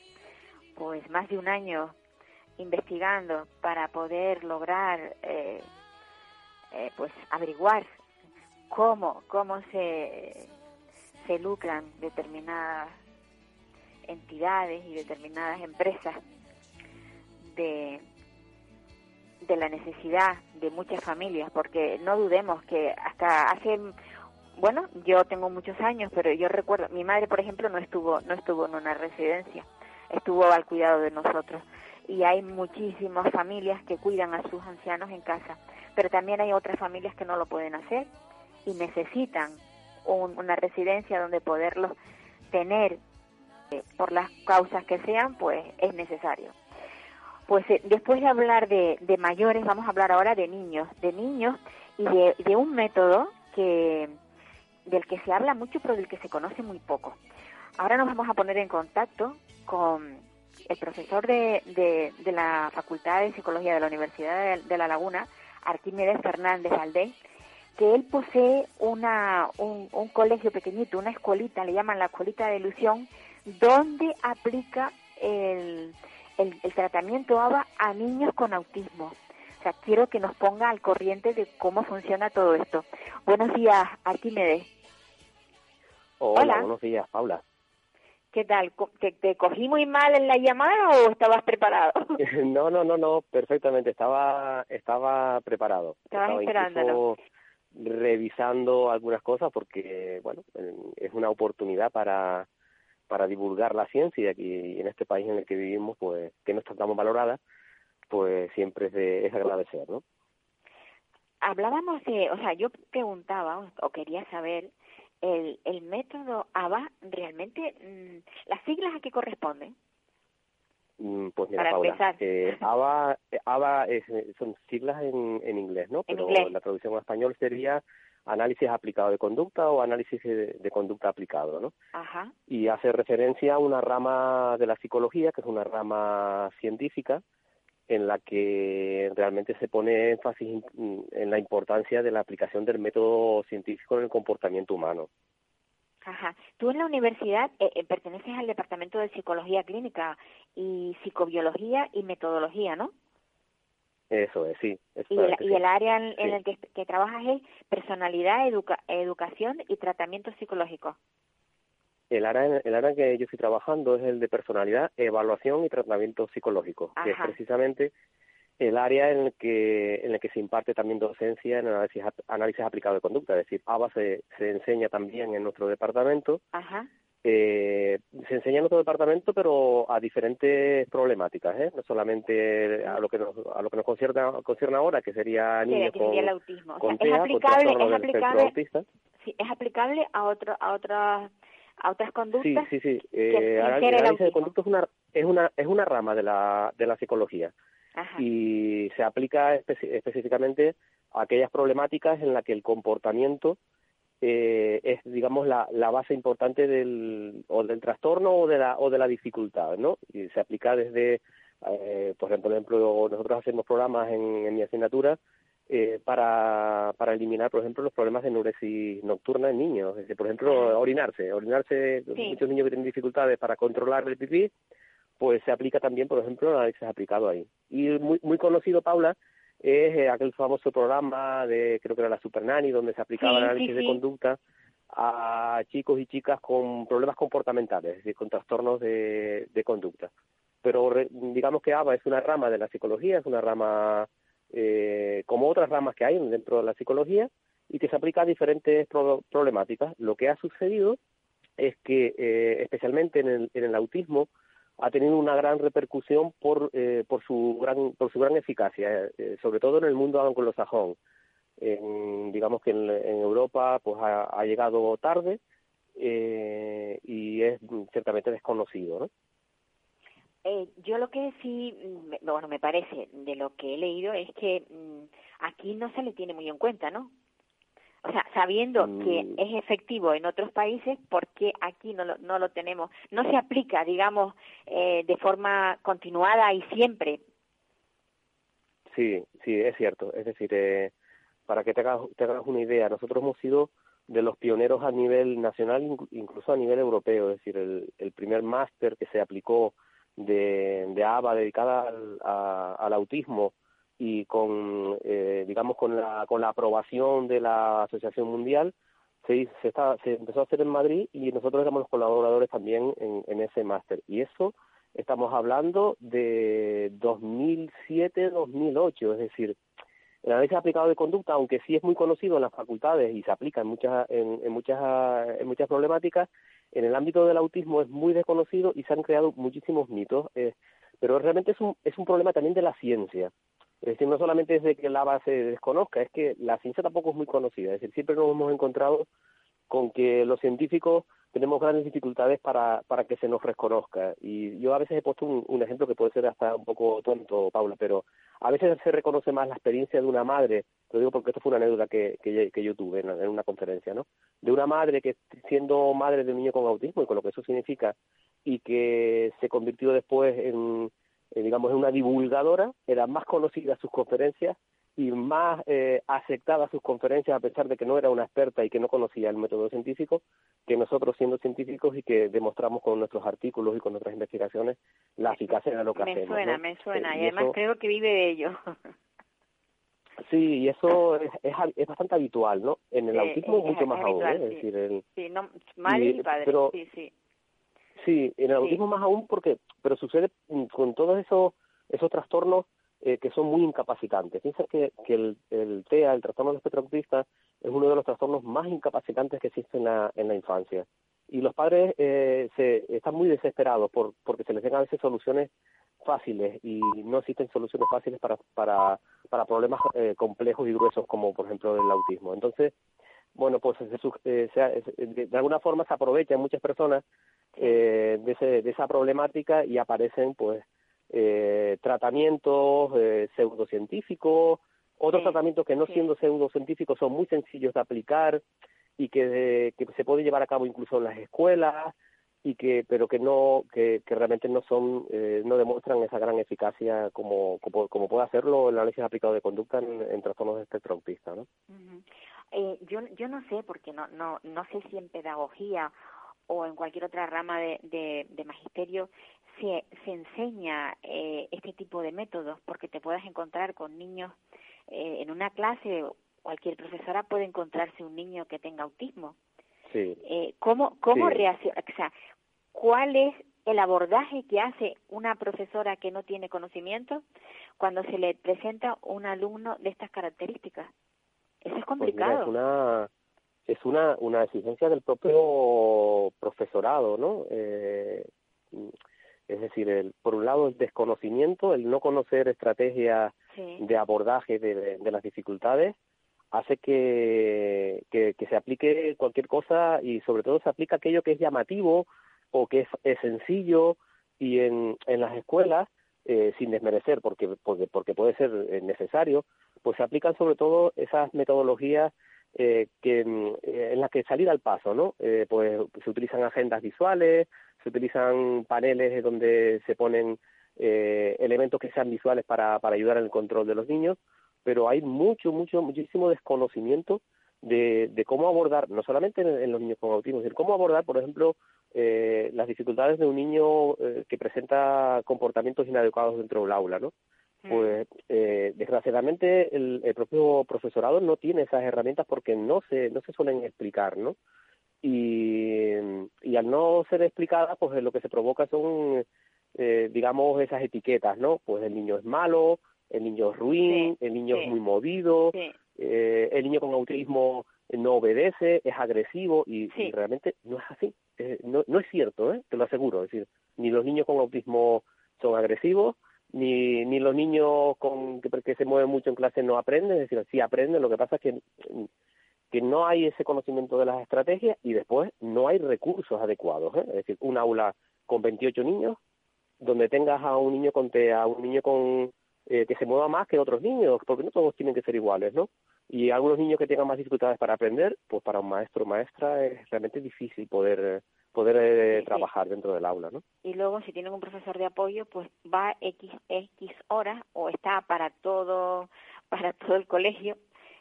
pues más de un año investigando para poder lograr eh, eh, pues averiguar cómo, cómo se, se lucran determinadas entidades y determinadas empresas de, de la necesidad de muchas familias, porque no dudemos que hasta hace bueno, yo tengo muchos años, pero yo recuerdo, mi madre, por ejemplo, no estuvo no estuvo en una residencia, estuvo al cuidado de nosotros y hay muchísimas familias que cuidan a sus ancianos en casa pero también hay otras familias que no lo pueden hacer y necesitan una residencia donde poderlos tener eh, por las causas que sean, pues es necesario. Pues eh, después de hablar de, mayores, vamos a hablar ahora de niños, de niños y de, de, un método que del que se habla mucho pero del que se conoce muy poco. Ahora nos vamos a poner en contacto con el profesor de, de, la Facultad de Psicología de la Universidad de La Laguna, Arquímedes Fernández Valdés, que él posee una, un, colegio pequeñito, una escuelita, le llaman la escuelita de ilusión, donde aplica el, el, tratamiento ABA a niños con autismo. O sea, quiero que nos ponga al corriente de cómo funciona todo esto. Buenos días, Arquímedes. Hola, buenos días, Paula. ¿Qué tal? ¿Te, ¿Te, cogí muy mal en la llamada o estabas preparado? no, no, no, no, perfectamente. Estaba, estaba preparado. Estabas estaba revisando algunas cosas porque, bueno, es una oportunidad para para divulgar la ciencia y aquí en este país en el que vivimos, pues que no está tan valorada, pues siempre es de es agradecer, ¿no? Hablábamos de, o sea, yo preguntaba o quería saber el, el método ABA realmente, mm, las siglas a qué corresponden. Mm, Pues mira, Para Paula, eh, ABA, ABA es- son siglas en, en inglés, ¿no? En Pero inglés. la traducción en español sería análisis aplicado de conducta o análisis de, de conducta aplicado, ¿no? Ajá, y hace referencia a una rama de la psicología, que es una rama científica, en la que realmente se pone énfasis en- en la importancia de la aplicación del método científico en el comportamiento humano. ajá. Tú en la universidad eh, eh, perteneces al departamento de psicología clínica y psicobiología y metodología, ¿no? Eso es, sí. Y el, y el área en, en Sí. el que, que trabajas es personalidad, educa- educación y tratamiento psicológico. El área, en- el área en que yo estoy trabajando es el de personalidad, evaluación y tratamiento psicológico, que es precisamente el área en el que en el que se imparte también docencia en análisis, análisis aplicado de conducta, es decir, ABA se, se enseña también en nuestro departamento Ajá, eh, se enseña en otro departamento, pero a diferentes problemáticas, ¿eh? no solamente a lo que nos, a lo que nos concierne, concierne ahora, que sería Sí, niños que con, sería el autismo. O sea, con es TEA, aplicable, es aplicable, autista. sí, es aplicable a otro, a otras, a otras Sí, conductas. sí, sí. Eh, ser el análisis de conducta es una, es una, es una rama de la, de la psicología Ajá, y se aplica espe- específicamente a aquellas problemáticas en las que el comportamiento eh, es, digamos, la, la base importante del, o del trastorno o de la, o de la dificultad, ¿no? Y se aplica desde, eh, por ejemplo, nosotros hacemos programas en, en mi asignatura eh, para, para eliminar, por ejemplo, los problemas de enuresis nocturna en niños. Es decir, por ejemplo, orinarse. Orinarse, Sí. muchos niños que tienen dificultades para controlar el pipí, pues se aplica también, por ejemplo, el análisis aplicado ahí. Y muy, muy conocido, Paula, es eh, aquel famoso programa de, creo que era la Super Nanny, donde se aplicaba Sí, el sí, análisis de conducta a chicos y chicas con problemas comportamentales, es decir, con trastornos de, de conducta. Pero re- digamos que ABA es una rama de la psicología, es una rama eh, como otras ramas que hay dentro de la psicología y que se aplica a diferentes pro- problemáticas. Lo que ha sucedido es que, eh, especialmente en el, en el autismo, ha tenido una gran repercusión por, eh, por, su, gran, por su gran eficacia, eh, sobre todo en el mundo anglosajón. Digamos que en, Europa pues ha, llegado tarde eh, y es ciertamente desconocido, ¿no? Eh, yo lo que sí, mm, bueno, me parece de lo que he leído es que mm, aquí no se le tiene muy en cuenta, ¿no? O sea, sabiendo que Mm. es efectivo en otros países, ¿por qué aquí no lo, no lo tenemos? No se aplica, digamos, eh, de forma continuada y siempre. Sí, sí, es cierto. Es decir, eh, para que te hagas, te hagas una idea, nosotros hemos sido de los pioneros a nivel nacional, inclu- incluso a nivel europeo. Es decir, el, el primer máster que se aplicó de, de ABA dedicada al, autismo y con, eh, digamos, con la, con la aprobación de la Asociación Mundial, se, se, está- se empezó a hacer en Madrid y nosotros éramos los colaboradores también en, en ese máster. Y eso estamos hablando de 2007-2008, es decir, el análisis aplicado de conducta, aunque sí es muy conocido en las facultades y se aplica en muchas, en, en muchas, en muchas problemáticas, en el ámbito del autismo es muy desconocido y se han creado muchísimos mitos, eh, pero realmente es un, es un problema también de la ciencia. Es decir, no solamente es de que la base desconozca, es que la ciencia tampoco es muy conocida. Es decir, siempre nos hemos encontrado con que los científicos tenemos grandes dificultades para, para que se nos reconozca. Y yo a veces he puesto un, un ejemplo que puede ser hasta un poco tonto, Paula, pero a veces se reconoce más la experiencia de una madre, lo digo porque esto fue una anécdota que, que, yo- tuve en, en una conferencia, ¿no? De una madre que siendo madre de un niño con autismo y con lo que eso significa, y que se convirtió después en, digamos, en una divulgadora, era más conocida sus conferencias y más eh, aceptada sus conferencias a pesar de que no era una experta y que no conocía el método científico, que nosotros siendo científicos y que demostramos con nuestros artículos y con nuestras investigaciones la eficacia de lo que me hacemos. suena, ¿no? me suena. Eh, y además eso- creo que vive de ello. Sí, y eso es, es, es bastante habitual, ¿no? En el autismo es- mucho es más aún, habitual, ¿eh? Es sí. decir, el, sí, no, madre y, Y- padre. pero- sí, sí. Sí, en el Sí. autismo más aún porque, pero sucede con todos esos esos trastornos eh, que son muy incapacitantes. Piensa que, que el, el TEA, el trastorno del espectro autista, es uno de los trastornos más incapacitantes que existen en la, en la infancia. y los padres eh, se, están muy desesperados por, porque se les den a veces soluciones fáciles y no existen soluciones fáciles para, para, para problemas eh, complejos y gruesos como por ejemplo el autismo. Entonces, bueno, pues eh, de, de, alguna forma se aprovechan muchas personas eh, de, ese, de esa problemática y aparecen pues eh, tratamientos eh, pseudocientíficos, otros tratamientos que no siendo pseudocientíficos son muy sencillos de aplicar y que, que se puede llevar a cabo incluso en las escuelas y que pero que no que, que realmente no son eh, no demuestran esa gran eficacia como, como, como puede hacerlo el análisis aplicado de conducta en, en trastornos de espectro autista ¿no? eh, yo yo no sé porque no no no sé si en pedagogía o en cualquier otra rama de, de, de magisterio se, se enseña eh, este tipo de métodos porque te puedes encontrar con niños eh, en una clase cualquier profesora puede encontrarse un niño que tenga autismo sí. eh, cómo cómo Sí. reacciona o sea cuál es el abordaje que hace una profesora que no tiene conocimiento cuando se le presenta un alumno de estas características eso es Pues mira, complicado es una es una una exigencia del propio profesorado, ¿no? Eh, es decir, el, por un lado el desconocimiento, el no conocer estrategias sí de abordaje de, de- de las dificultades hace que, que, que se aplique cualquier cosa y sobre todo se aplica aquello que es llamativo o que es, es sencillo y en, en las escuelas, eh, sin desmerecer porque, porque, porque puede ser necesario, pues se aplican sobre todo esas metodologías eh, que mm, eh, en las que salir al paso, ¿no? Eh, pues se utilizan agendas visuales, se utilizan paneles donde se ponen eh, elementos que sean visuales para, para ayudar en el control de los niños, pero hay mucho, mucho, muchísimo desconocimiento de, de cómo abordar, no solamente en, en los niños con autismo, sino cómo abordar, por ejemplo, eh, las dificultades de un niño eh, que presenta comportamientos inadecuados dentro del aula, ¿no? Pues eh, desgraciadamente el, el propio profesorado no tiene esas herramientas porque no se no se suelen explicar, ¿no? Y, y al no ser explicadas, pues lo que se provoca son, eh, digamos, esas etiquetas, ¿no? Pues el niño es malo, el niño es ruin, Sí, el niño sí. es muy movido, sí eh, el niño con autismo no obedece, es agresivo y realmente no es así. Eh, no, no es cierto, ¿eh? te lo aseguro. Es decir, ni los niños con autismo son agresivos, ni, ni los niños con que, que se mueven mucho en clase no aprenden. Es decir, sí aprenden, lo que pasa es que, que no hay ese conocimiento de las estrategias y después no hay recursos adecuados. ¿eh? Es decir, un aula con 28 niños, donde tengas a un niño con TEA, a un niño con eh, que se mueva más que otros niños, porque no todos tienen que ser iguales, ¿no? Y algunos niños que tengan más dificultades para aprender, pues para un maestro o maestra es realmente difícil poder poder eh, trabajar dentro del aula, ¿no? y luego si tienen un profesor de apoyo pues va x x horas o está para todo para todo el colegio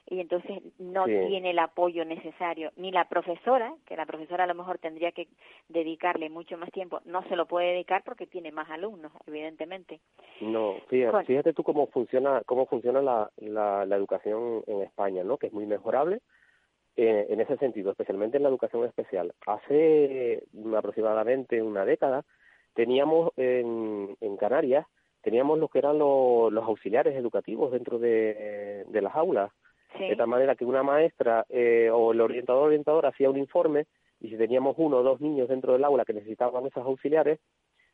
y entonces no Sí. tiene el apoyo necesario ni la profesora que la profesora a lo mejor tendría que dedicarle mucho más tiempo no se lo puede dedicar porque tiene más alumnos evidentemente No, fíjate, fíjate tú cómo funciona cómo funciona la, la, la educación en España, ¿no? Que es muy mejorable eh, en ese sentido, especialmente en la educación especial. Hace mm, aproximadamente una década teníamos en, en Canarias teníamos lo que eran los, los auxiliares educativos dentro de, de las aulas, sí de tal manera que una maestra eh, o el orientador orientador hacía un informe y si teníamos uno o dos niños dentro del aula que necesitaban esos auxiliares,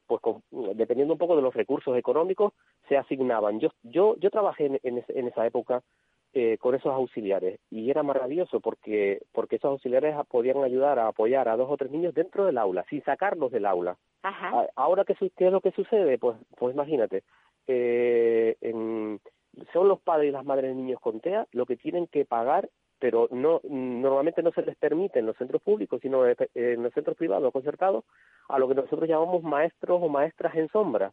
pues con- dependiendo un poco de los recursos económicos se asignaban. Yo yo yo trabajé en, en, en esa época eh, con esos auxiliares y era maravilloso porque porque esos auxiliares podían ayudar a apoyar a dos o tres niños dentro del aula sin sacarlos del aula. ajá Ahora, ¿qué, qué es lo que sucede? Pues, pues imagínate, eh, en- son los padres y las madres de niños con TEA lo que tienen que pagar, pero no normalmente no se les permite en los centros públicos, sino en en los centros privados concertados, a lo que nosotros llamamos maestros o maestras en sombra.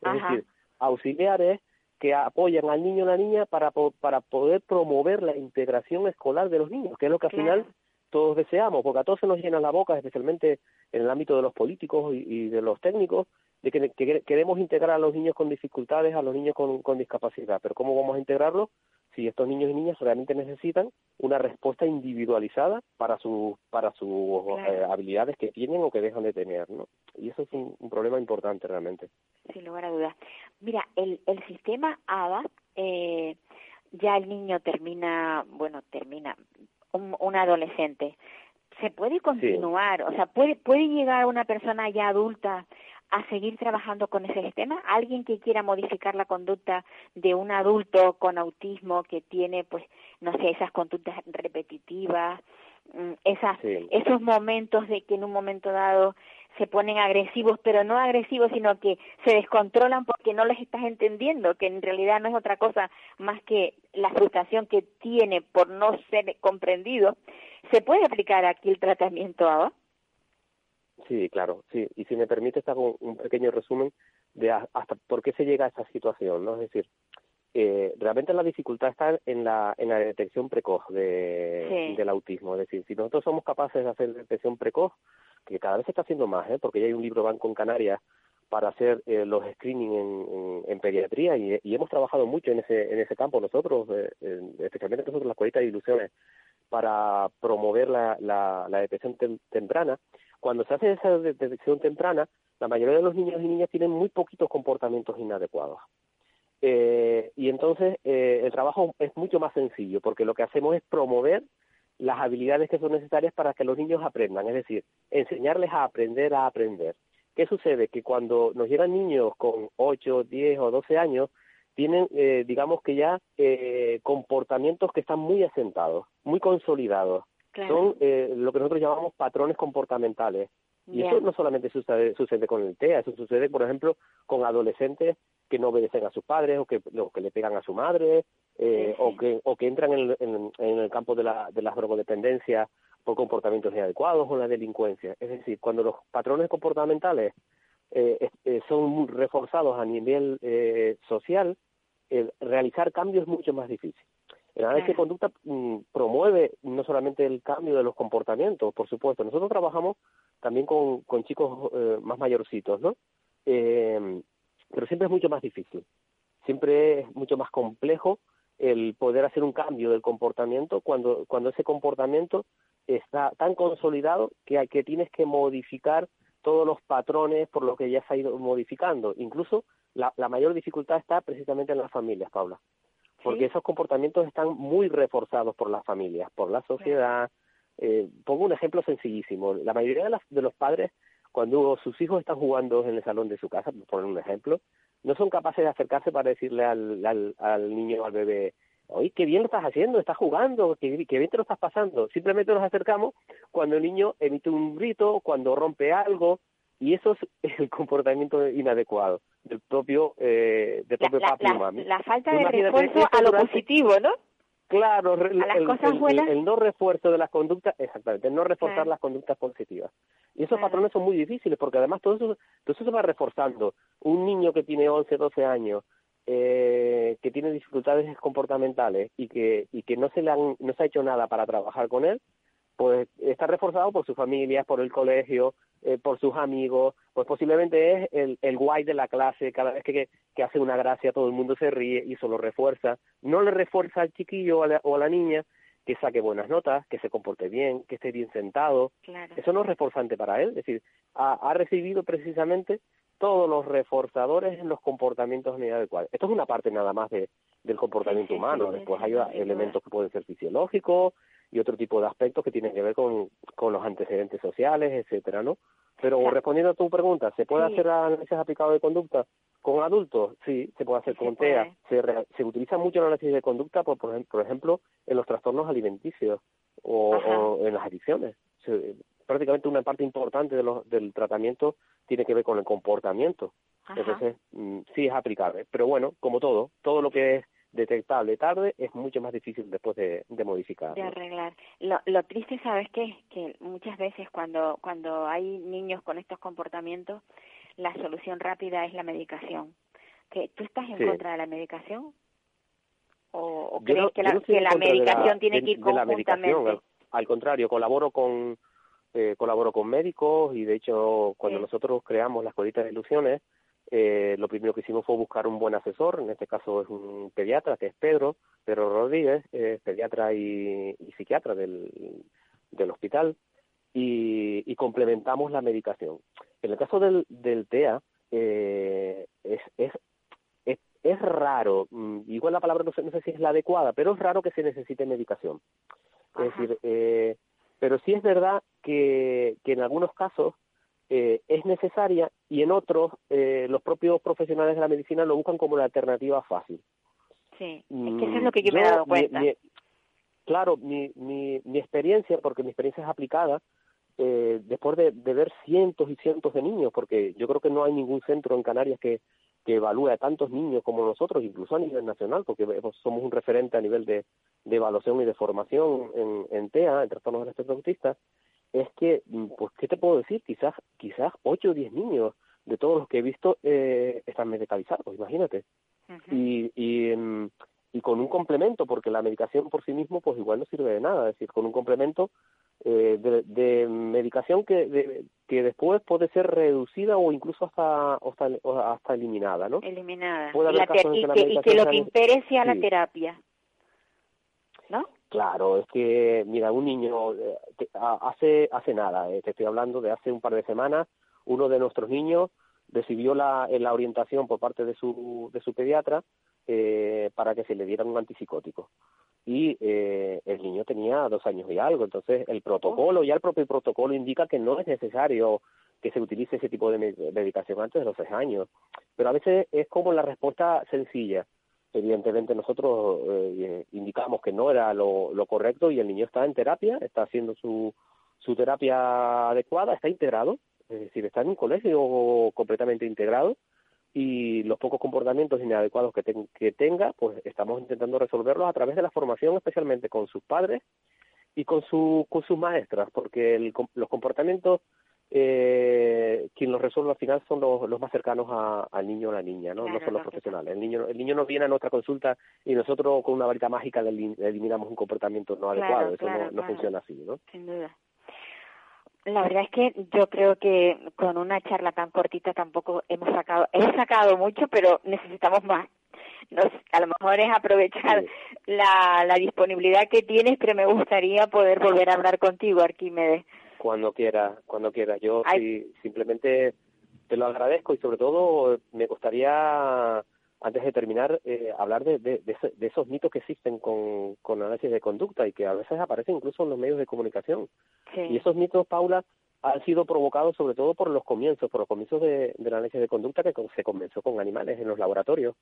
Es Ajá. decir, auxiliares que apoyan al niño o la niña para, para poder promover la integración escolar de los niños, que es lo que al Claro. final todos deseamos, porque a todos se nos llena la boca, especialmente en el ámbito de los políticos y, y de los técnicos, de que, que queremos integrar a los niños con dificultades, a los niños con, con discapacidad. Pero ¿cómo vamos a integrarlos si estos niños y niñas realmente necesitan una respuesta individualizada para sus para sus Claro. eh, habilidades que tienen o que dejan de tener, ¿no? Y eso es un, un problema importante realmente. sin lugar a dudas. Mira, el, el sistema ABA, eh, ya el niño termina, bueno, termina, un, un adolescente, se puede continuar, o sea, puede puede llegar una persona ya adulta a seguir trabajando con ese sistema, alguien que quiera modificar la conducta de un adulto con autismo que tiene pues no sé, esas conductas repetitivas, mm, esas esos momentos de que en un momento dado se ponen agresivos, pero no agresivos, sino que se descontrolan porque no les estás entendiendo, que en realidad no es otra cosa más que la frustración que tiene por no ser comprendido. ¿Se puede aplicar aquí el tratamiento ABA? Sí, claro, sí. Y si me permite, está un pequeño resumen de hasta por qué se llega a esa situación, ¿no? Es decir, eh, realmente la dificultad está en la, en la detección precoz de, del autismo. Es decir, si nosotros somos capaces de hacer detección precoz, que cada vez se está haciendo más, ¿eh? porque ya hay un libro banco en Canarias para hacer eh, los screening en, en, pediatría y, hemos trabajado mucho en ese, en ese campo nosotros, eh, especialmente nosotros las cualitas de ilusiones, para promover la, la, la detección temprana. Cuando se hace esa detección temprana, la mayoría de los niños y niñas tienen muy poquitos comportamientos inadecuados. Eh, y entonces eh, el trabajo es mucho más sencillo porque lo que hacemos es promover las habilidades que son necesarias para que los niños aprendan, es decir, enseñarles a aprender a aprender. ¿Qué sucede? Que cuando nos llegan niños con 8, 10 o 12 años, tienen, eh, digamos que ya eh, comportamientos que están muy asentados, muy consolidados. Son eh, lo que nosotros llamamos patrones comportamentales. Y eso no solamente sucede, sucede con el TEA, eso sucede, por ejemplo, con adolescentes que no obedecen a sus padres o que, que le pegan a su madre eh, o, que, o que entran en, en, el campo de la, de las drogodependencias por comportamientos inadecuados o la delincuencia. Es decir, cuando los patrones comportamentales eh, eh, son reforzados a nivel eh, social, realizar cambios es mucho más difícil. El análisis de conducta mm, promueve no solamente el cambio de los comportamientos, por supuesto. Nosotros trabajamos también con, con chicos eh, más mayorcitos, ¿no? Eh, pero siempre es mucho más difícil. Siempre es mucho más complejo el poder hacer un cambio del comportamiento cuando, cuando ese comportamiento está tan consolidado que, que tienes que modificar todos los patrones por lo que ya se ha ido modificando. Incluso la, la mayor dificultad está precisamente en las familias, Paula porque esos comportamientos están muy reforzados por las familias, por la sociedad. Eh, pongo un ejemplo sencillísimo. La mayoría de, de, los padres, cuando sus hijos están jugando en el salón de su casa, por poner un ejemplo, no son capaces de acercarse para decirle al, al, al niño o al bebé, oye, qué bien lo estás haciendo, estás jugando, qué, qué, bien te lo estás pasando. Simplemente nos acercamos cuando el niño emite un grito, cuando rompe algo, y eso es el comportamiento inadecuado del propio, eh, del propio la, papi la, mami. La falta de refuerzo a lo positivo, ¿no? Claro, a las el, cosas buenas. El, no refuerzo de las conductas, exactamente, el no reforzar Claro. las conductas positivas. Y esos Claro. patrones son muy difíciles porque además todo eso, todo eso se va reforzando. Un niño que tiene 11, 12 años, eh, que tiene dificultades comportamentales y que, y que no, se le han, no se ha hecho nada para trabajar con él, pues está reforzado por sus familias, por el colegio, eh, por sus amigos, pues posiblemente es el, el guay de la clase, cada vez que, que hace una gracia todo el mundo se ríe y eso lo refuerza. No le refuerza al chiquillo o a la, o a la niña que saque buenas notas, que se comporte bien, que esté bien sentado. Claro. Eso no es reforzante para él, es decir, ha, ha recibido precisamente todos los reforzadores en los comportamientos inadecuados. Esto es una parte nada más de, del comportamiento Sí, sí, humano. sí, Después hay elementos que pueden ser fisiológicos y otro tipo de aspectos que tienen que ver con, con los antecedentes sociales, etcétera, ¿no? Pero Claro. respondiendo a tu pregunta, ¿se puede Sí. hacer análisis aplicado de conducta con adultos? Sí, se puede hacer Sí con TEA. Se, re- se utiliza mucho el análisis de conducta, por, por, ejem- por ejemplo, en los trastornos alimenticios o, en las adicciones. Se- prácticamente una parte importante de los, del tratamiento tiene que ver con el comportamiento. Ajá. Entonces, mm, sí es aplicable. Pero bueno, como todo, todo lo que es detectable tarde es mucho más difícil después de, de modificar. de ¿no? arreglar. Lo, lo triste, ¿sabes qué? Que muchas veces cuando, cuando hay niños con estos comportamientos, la solución rápida es la medicación. ¿Que ¿Tú estás en Sí. contra de la medicación? ¿O, crees no- que la, no que medicación tiene de- que ir conjuntamente? al, al contrario, colaboro con eh, colaboro con médicos y de hecho cuando Sí. nosotros creamos la escuelita de ilusiones, eh, lo primero que hicimos fue buscar un buen asesor, en este caso es un pediatra que es Pedro, Pedro Rodríguez, eh, pediatra y, y psiquiatra del, del hospital y, y complementamos la medicación. En el caso del, del TEA, eh, es, es, es, es raro, mm, igual la palabra no sé, no sé si es la adecuada, pero es raro que se necesite medicación. Es decir, eh, pero sí es verdad que, que en algunos casos eh, es necesaria y en otros eh, los propios profesionales de la medicina lo buscan como la alternativa fácil. Sí, es que eso es lo que yo, me he dado cuenta. claro, mi, mi, mi experiencia, porque mi experiencia es aplicada, eh, después de, de, ver cientos y cientos de niños, porque yo creo que no hay ningún centro en Canarias que, que evalúe a tantos niños como nosotros, incluso a nivel nacional, porque somos un referente a nivel de, de evaluación y de formación en, en TEA, en trastornos del espectro autista, es que, mm, pues, ¿qué te puedo decir? Quizás, quizás 8 o 10 niños de todos los que he visto eh, están medicalizados, imagínate. y, y, mm, y con un complemento, porque la medicación por sí mismo, pues igual no sirve de nada, es decir, con un complemento eh, de, de, medicación que, de, que después puede ser reducida o incluso hasta hasta, hasta eliminada, ¿no? Eliminada. y, que, y, que, lo que impere sea la terapia. Claro, es que, mira, un niño, eh, hace, hace nada, eh, te estoy hablando de hace un par de semanas, uno de nuestros niños recibió la, la orientación por parte de su, de su pediatra eh, para que se le diera un antipsicótico. Y eh, el niño tenía dos años y algo, entonces el protocolo, ya el propio protocolo indica que no es necesario que se utilice ese tipo de medicación antes de los seis años. Pero a veces es como la respuesta sencilla evidentemente nosotros eh, indicamos que no era lo, correcto y el niño está en terapia, está haciendo su, su terapia adecuada, está integrado, es decir, está en un colegio completamente integrado y los pocos comportamientos inadecuados que, tenga, pues estamos intentando resolverlos a través de la formación, especialmente con sus padres y con, su, con sus maestras, porque el, los comportamientos eh, quien los resuelve al final son los, los más cercanos al niño o la niña, ¿no? no son los profesionales. El niño, el niño no viene a nuestra consulta y nosotros con una varita mágica le, eliminamos un comportamiento no adecuado. Eso no, no funciona así, ¿no? Sin duda. La verdad es que yo creo que con una charla tan cortita tampoco hemos sacado, he sacado mucho, pero necesitamos más. Nos, a lo mejor es aprovechar la, la disponibilidad que tienes, pero me gustaría poder volver a hablar contigo, Arquímedes. Cuando quiera, cuando quiera. Yo sí, simplemente te lo agradezco y sobre todo me gustaría, antes de terminar, eh, hablar de, de, de, esos mitos que existen con, con análisis de conducta y que a veces aparecen incluso en los medios de comunicación. Y esos mitos, Paula, han sido provocados sobre todo por los comienzos, por los comienzos de, del análisis de conducta que se comenzó con animales en los laboratorios.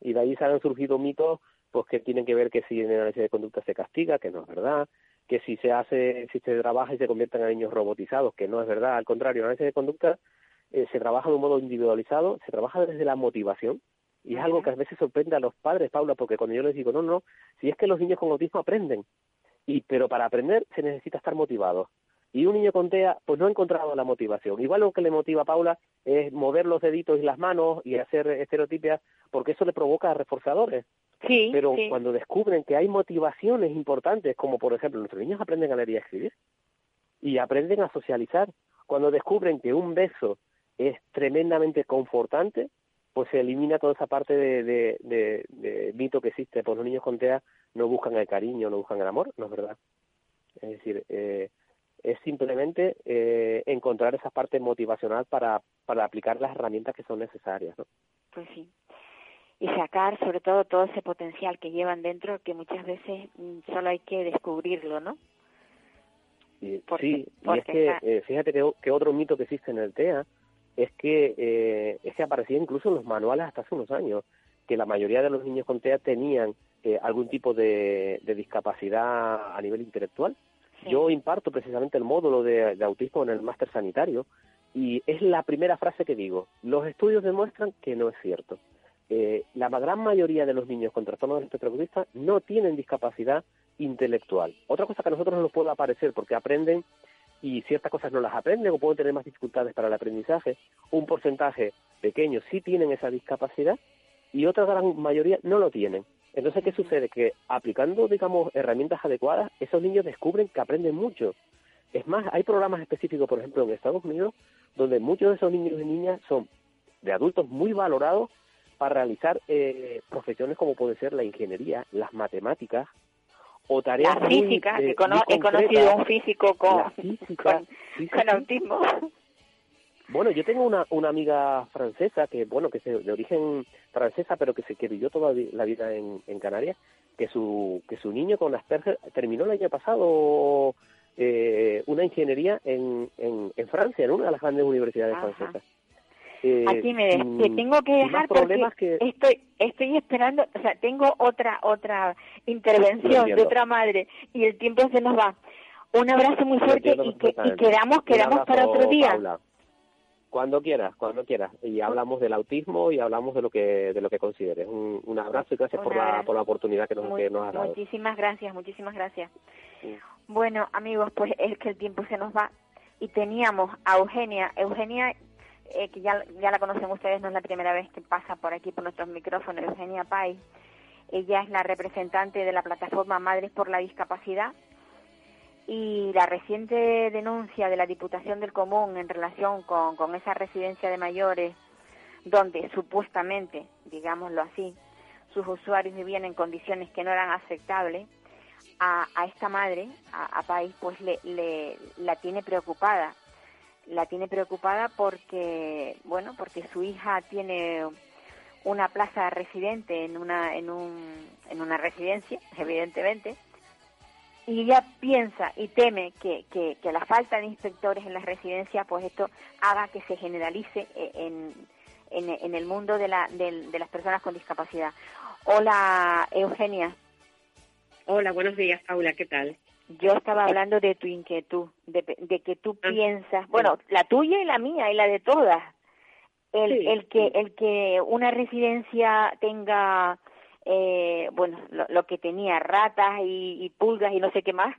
Y de ahí se han surgido mitos pues que tienen que ver que si en el análisis de conducta se castiga, que no es verdad, que si se hace, si se trabaja y se convierten en niños robotizados, que no es verdad, al contrario, en análisis de conducta eh, se trabaja de un modo individualizado, se trabaja desde la motivación, y es algo que a veces sorprende a los padres, Paula, porque cuando yo les digo, no, no, si es que los niños con autismo aprenden, y pero para aprender se necesita estar motivado. Y un niño con TEA, pues no ha encontrado la motivación. Igual lo que le motiva a Paula es mover los deditos y las manos y hacer estereotipias, porque eso le provoca reforzadores. Sí, pero cuando descubren que hay motivaciones importantes, como por ejemplo nuestros niños aprenden a leer y a escribir y aprenden a socializar, cuando descubren que un beso es tremendamente confortante, pues se elimina toda esa parte de, de, de, mito que existe, pues los niños con TEA no buscan el cariño, no buscan el amor, no es verdad. Es decir, eh, es simplemente eh, encontrar esa parte motivacional para, para aplicar las herramientas que son necesarias, ¿no? Pues sí y sacar sobre todo todo ese potencial que llevan dentro que muchas veces mm, solo hay que descubrirlo, ¿no? sí, y es que eh, fíjate que, otro mito que existe en el TEA es que eh, es que aparecía incluso en los manuales hasta hace unos años, que la mayoría de los niños con TEA tenían eh, algún tipo de, discapacidad a nivel intelectual. Yo imparto precisamente el módulo de autismo en el máster sanitario y es la primera frase que digo. Los estudios demuestran que no es cierto eh, la gran mayoría de los niños con trastorno del espectro autista no tienen discapacidad intelectual. Otra cosa que a nosotros nos puede aparecer porque aprenden y ciertas cosas no las aprenden o pueden tener más dificultades para el aprendizaje, un porcentaje pequeño sí tienen esa discapacidad y otra gran mayoría no lo tienen. Entonces, ¿qué sucede? Que aplicando, digamos, herramientas adecuadas, esos niños descubren que aprenden mucho. Es más, hay programas específicos, por ejemplo, en Estados Unidos, donde muchos de esos niños y niñas son de adultos muy valorados para realizar eh, profesiones como puede ser la ingeniería, las matemáticas o tareas la física, muy, he, conocido a un físico con, con, autismo. Bueno, yo tengo una, una amiga francesa que, bueno, que es de origen francesa, pero que se que vivió toda la vida en, en Canarias, que su que su niño con Asperger terminó el año pasado eh, una ingeniería en, en, en, Francia, en una de las grandes universidades francesas. Eh, Aquí me te tengo que dejar porque que... estoy estoy esperando, o sea, tengo otra otra intervención de otra madre y el tiempo se nos va. Un abrazo muy fuerte y, que, y quedamos quedamos para otro día. Cuando quieras, cuando quieras. Y hablamos del autismo y hablamos de lo que de lo que consideres. Un, un abrazo y gracias por la, por la oportunidad que nos, que nos has dado. Muchísimas gracias, muchísimas gracias. Bueno, amigos, pues es que el tiempo se nos va. Y teníamos a Eugenia. Eugenia, eh, que ya, ya la conocen ustedes, no es la primera vez que pasa por aquí por nuestros micrófonos, Eugenia Pais. Ella es la representante de la plataforma Madres por la Discapacidad y la reciente denuncia de la Diputación del Común en relación con, con esa residencia de mayores donde supuestamente, digámoslo así, sus usuarios vivían en condiciones que no eran aceptables, a, esta madre, a, a País, pues le, la tiene preocupada. La tiene preocupada porque, bueno, porque su hija tiene una plaza residente en una, en un, en una residencia, evidentemente, y ella piensa y teme que, que, que, la falta de inspectores en las residencias, pues esto haga que se generalice e, en, en, en el mundo de, la, de, las personas con discapacidad. Hola, Eugenia. Hola, buenos días, Paula, ¿qué tal? Yo estaba hablando de tu inquietud, de, de que tú ah, piensas, bueno, la tuya y la mía y la de todas, el, sí, el que el que una residencia tenga eh, bueno, lo, lo, que tenía, ratas y, y, pulgas y no sé qué más,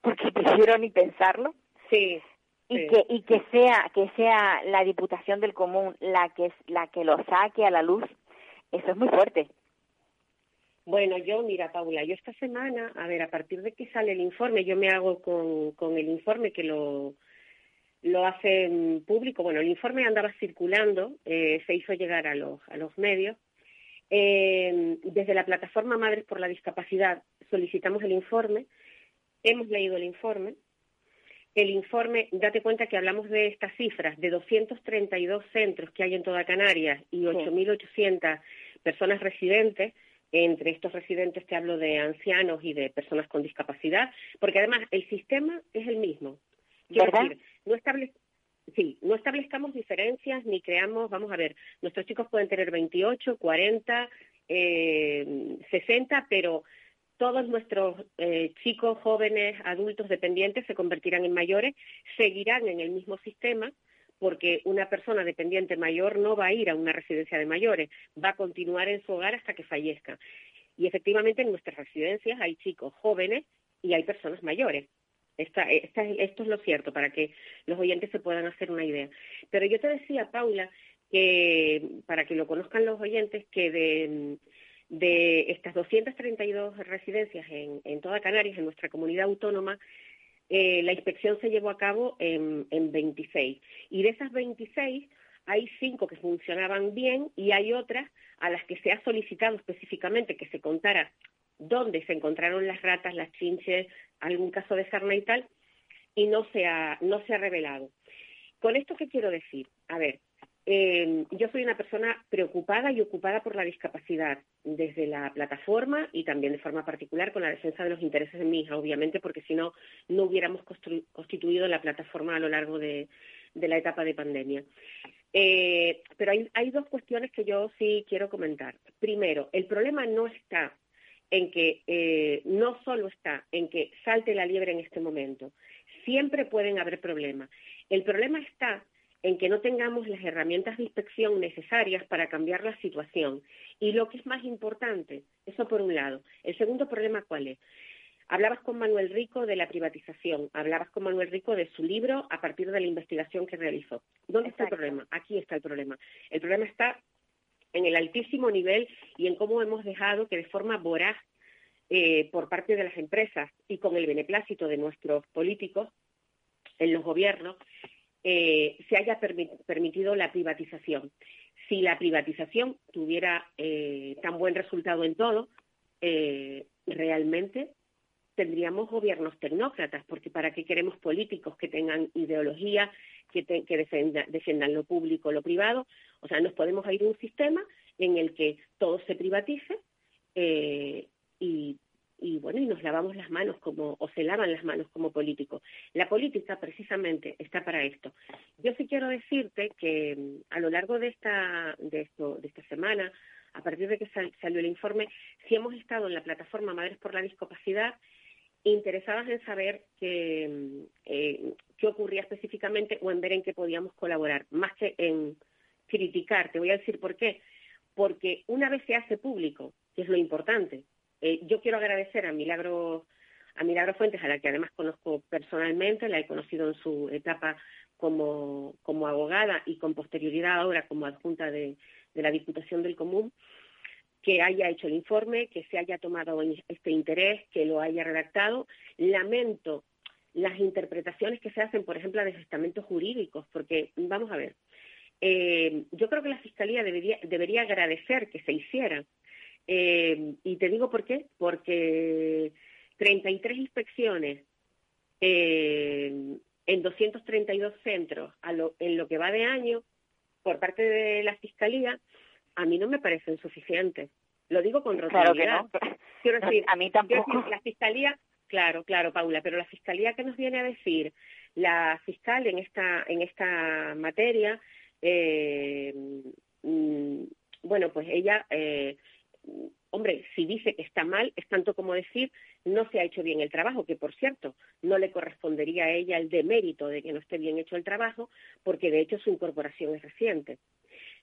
porque prefiero ni pensarlo. Sí. Y sí. que y que sea que sea la Diputación del Común la que la que lo saque a la luz, eso es muy fuerte. Bueno, yo, mira, Paula, yo esta semana, a ver, a partir de que sale el informe, yo me hago con, con el informe que lo, lo hace público. Bueno, el informe andaba circulando, eh, se hizo llegar a los, a los medios eh, desde la plataforma Madres por la Discapacidad solicitamos el informe, hemos leído el informe. El informe, date cuenta que hablamos de estas cifras, de 232 centros que hay en toda Canarias y 8.800 personas residentes. Entre estos residentes te hablo de ancianos y de personas con discapacidad, porque además el sistema es el mismo. Quiero decir, no establece sí, no establezcamos diferencias ni creamos, vamos a ver, nuestros chicos pueden tener 28, 40, eh, 60, pero todos nuestros eh, chicos, jóvenes, adultos, dependientes se convertirán en mayores, seguirán en el mismo sistema, porque una persona dependiente mayor no va a ir a una residencia de mayores, va a continuar en su hogar hasta que fallezca. Y efectivamente en nuestras residencias hay chicos jóvenes y hay personas mayores. Esta, esta, esto es lo cierto, para que los oyentes se puedan hacer una idea. Pero yo te decía, Paula, que para que lo conozcan los oyentes, que de, de estas 232 residencias en, en toda Canarias, en nuestra comunidad autónoma, eh, la inspección se llevó a cabo en, en 26. Y de esas 26, hay cinco que funcionaban bien y hay otras a las que se ha solicitado específicamente que se contara dónde se encontraron las ratas, las chinches, algún caso de sarna y tal, y no se ha, no se ha revelado. ¿Con esto qué quiero decir? A ver, eh, yo soy una persona preocupada y ocupada por la discapacidad, desde la plataforma y también de forma particular con la defensa de los intereses de mi hija, obviamente, porque si no, no hubiéramos constituido la plataforma a lo largo de, la etapa de pandemia. Eh, pero hay, hay dos cuestiones que yo sí quiero comentar. Primero, el problema no está en que eh, no solo está en que salte la liebre en este momento, siempre pueden haber problemas. El problema está en que no tengamos las herramientas de inspección necesarias para cambiar la situación. Y lo que es más importante, eso por un lado. El segundo problema, ¿cuál es? Hablabas con Manuel Rico de la privatización, hablabas con Manuel Rico de su libro a partir de la investigación que realizó. ¿Dónde Exacto. está el problema? Aquí está el problema. El problema está en el altísimo nivel y en cómo hemos dejado que de forma voraz eh, por parte de las empresas y con el beneplácito de nuestros políticos en los gobiernos eh, se haya permi permitido la privatización. Si la privatización tuviera eh, tan buen resultado en todo, eh, realmente tendríamos gobiernos tecnócratas, porque ¿para qué queremos políticos que tengan ideología, que, te, que defiendan lo público, lo privado? O sea, nos podemos ir a un sistema en el que todo se privatice eh, y, y bueno, y nos lavamos las manos como, o se lavan las manos como políticos. La política precisamente está para esto. Yo sí quiero decirte que mm, a lo largo de esta, de esto, de esta semana, a partir de que salió el informe, si hemos estado en la plataforma Madres por la Discapacidad, interesadas en saber qué, mm, eh, qué ocurría específicamente o en ver en qué podíamos colaborar, más que en criticar. Te voy a decir por qué. Porque una vez se hace público, que es lo importante, eh, yo quiero agradecer a Milagro, a Milagro Fuentes, a la que además conozco personalmente, la he conocido en su etapa como, como abogada y con posterioridad ahora como adjunta de, la Diputación del Común, que haya hecho el informe, que se haya tomado este interés, que lo haya redactado. Lamento las interpretaciones que se hacen, por ejemplo, de estamentos jurídicos, porque vamos a ver, eh, yo creo que la Fiscalía debería, debería agradecer que se hiciera. Eh, y te digo por qué, porque 33 inspecciones eh, en 232 centros en lo que va de año por parte de la Fiscalía, a mí no me parecen suficientes. Lo digo con rotundidad. Quiero decir, a mí tampoco. la Fiscalía, claro, claro, Paula, pero la Fiscalía que nos viene a decir la fiscal en esta, en esta materia, eh, mm, bueno, pues ella, eh, hombre, si dice que está mal, es tanto como decir no se ha hecho bien el trabajo, que por cierto, no le correspondería a ella el demérito de que no esté bien hecho el trabajo, porque de hecho su incorporación es reciente.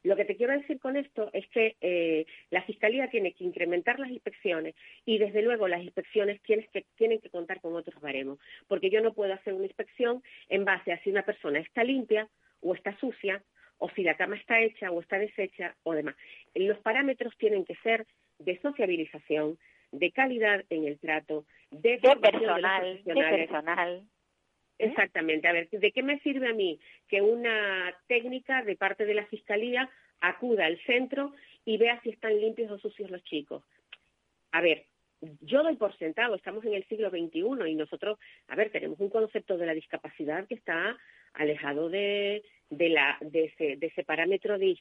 Lo que te quiero decir con esto es que eh, la Fiscalía tiene que incrementar las inspecciones y, desde luego, las inspecciones tienen que, tienen que contar con otros baremos, porque yo no puedo hacer una inspección en base a si una persona está limpia o está sucia o si la cama está hecha o está deshecha o demás. Los parámetros tienen que ser de sociabilización, de calidad en el trato, de, de personal, de personal. ¿Eh? Exactamente. A ver, ¿de qué me sirve a mí que una técnica de parte de la Fiscalía acuda al centro y vea si están limpios o sucios los chicos? A ver, yo doy por sentado, estamos en el siglo XXI y nosotros, a ver, tenemos un concepto de la discapacidad que está alejado de, de, la, de, ese, de ese parámetro de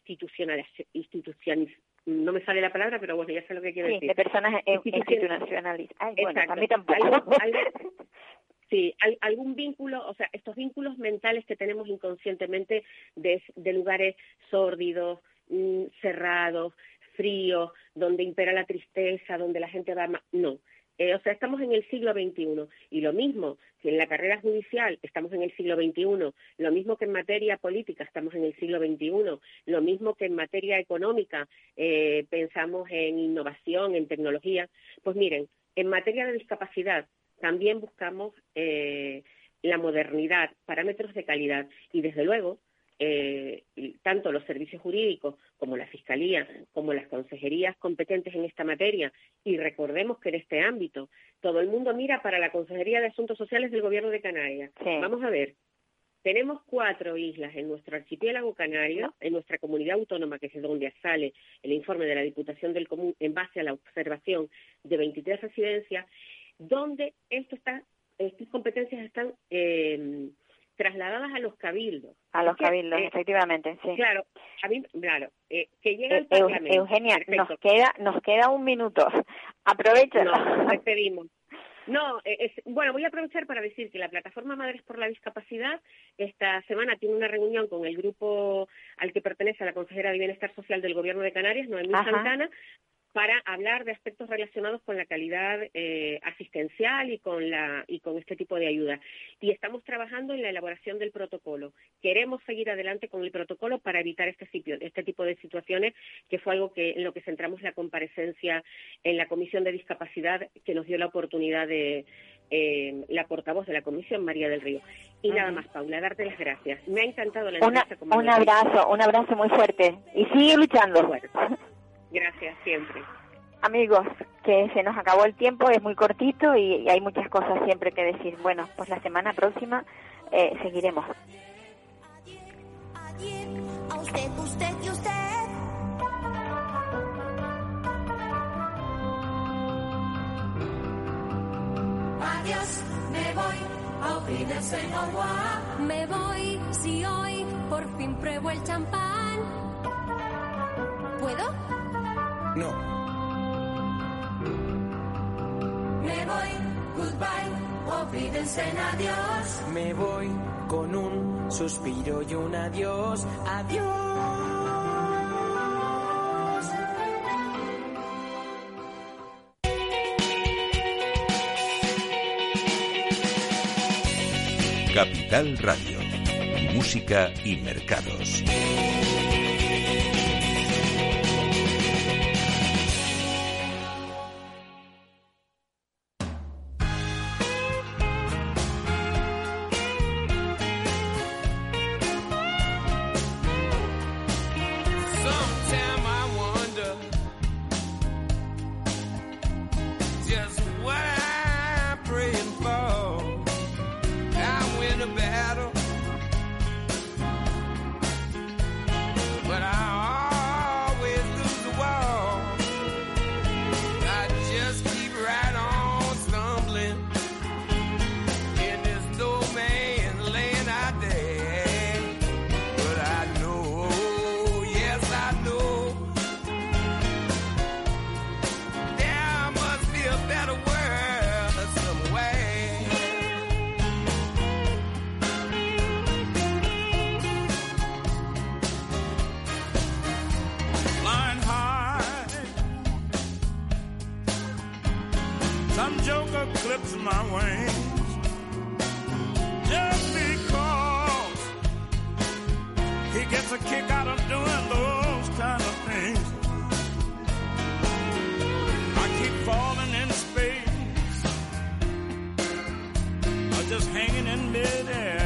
institucional, no me sale la palabra, pero bueno, ya sé lo que quiero decir. de personas institucionales. bueno, a mí tampoco. Sí, algún vínculo, o sea, estos vínculos mentales que tenemos inconscientemente de, de lugares sórdidos, mm, cerrados, fríos, donde impera la tristeza, donde la gente va... No, eh, o sea, estamos en el siglo XXI y lo mismo que en la carrera judicial estamos en el siglo XXI, lo mismo que en materia política estamos en el siglo XXI, lo mismo que en materia económica eh, pensamos en innovación, en tecnología. Pues miren, en materia de discapacidad también buscamos eh, la modernidad, parámetros de calidad. Y, desde luego, eh, tanto los servicios jurídicos como la Fiscalía, como las consejerías competentes en esta materia, y recordemos que en este ámbito todo el mundo mira para la Consejería de Asuntos Sociales del Gobierno de Canarias. Vamos a ver, tenemos cuatro islas en nuestro archipiélago canario, en nuestra comunidad autónoma, que es donde sale el informe de la Diputación del Común en base a la observación de 23 residencias, donde esto está, estas competencias están eh, trasladadas a los cabildos. A los cabildos, eh, efectivamente, sí. Claro, a mí, claro, eh, que llega el Parlamento. Eugenia, nos queda, nos queda un minuto. Aprovechalo. Nos despedimos. No, es, bueno, voy a aprovechar para decir que la plataforma Madres por la Discapacidad esta semana tiene una reunión con el grupo al que pertenece la consejera de Bienestar Social del Gobierno de Canarias, Noemí Santana, para hablar de aspectos relacionados con la calidad eh, asistencial y con, la, y con este tipo de ayuda. Y estamos trabajando en la elaboración del protocolo. Queremos seguir adelante con el protocolo para evitar este, este tipo de situaciones, que fue algo que, en lo que centramos la comparecencia en la Comisión de Discapacidad, que nos dio la oportunidad de eh, la portavoz de la Comisión, María del Río. Y nada más, Paula, darte las gracias. Me ha encantado la entrevista. un abrazo, un abrazo muy fuerte. Y sigue luchando. Gracias, siempre. Amigos, que se nos acabó el tiempo, es muy cortito y, hay muchas cosas siempre que decir. Bueno, pues la semana próxima eh, seguiremos. a usted, usted y usted. Adiós, me voy a señor Me voy si hoy por fin pruebo el champán. No. Me goodbye, olvídense en adiós. Me voy con un suspiro y un adiós, adiós. Capital Radio. Música y mercados. Some joker clips my wings just because he gets a kick out of doing those kind of things. I keep falling in space, or just hanging in midair.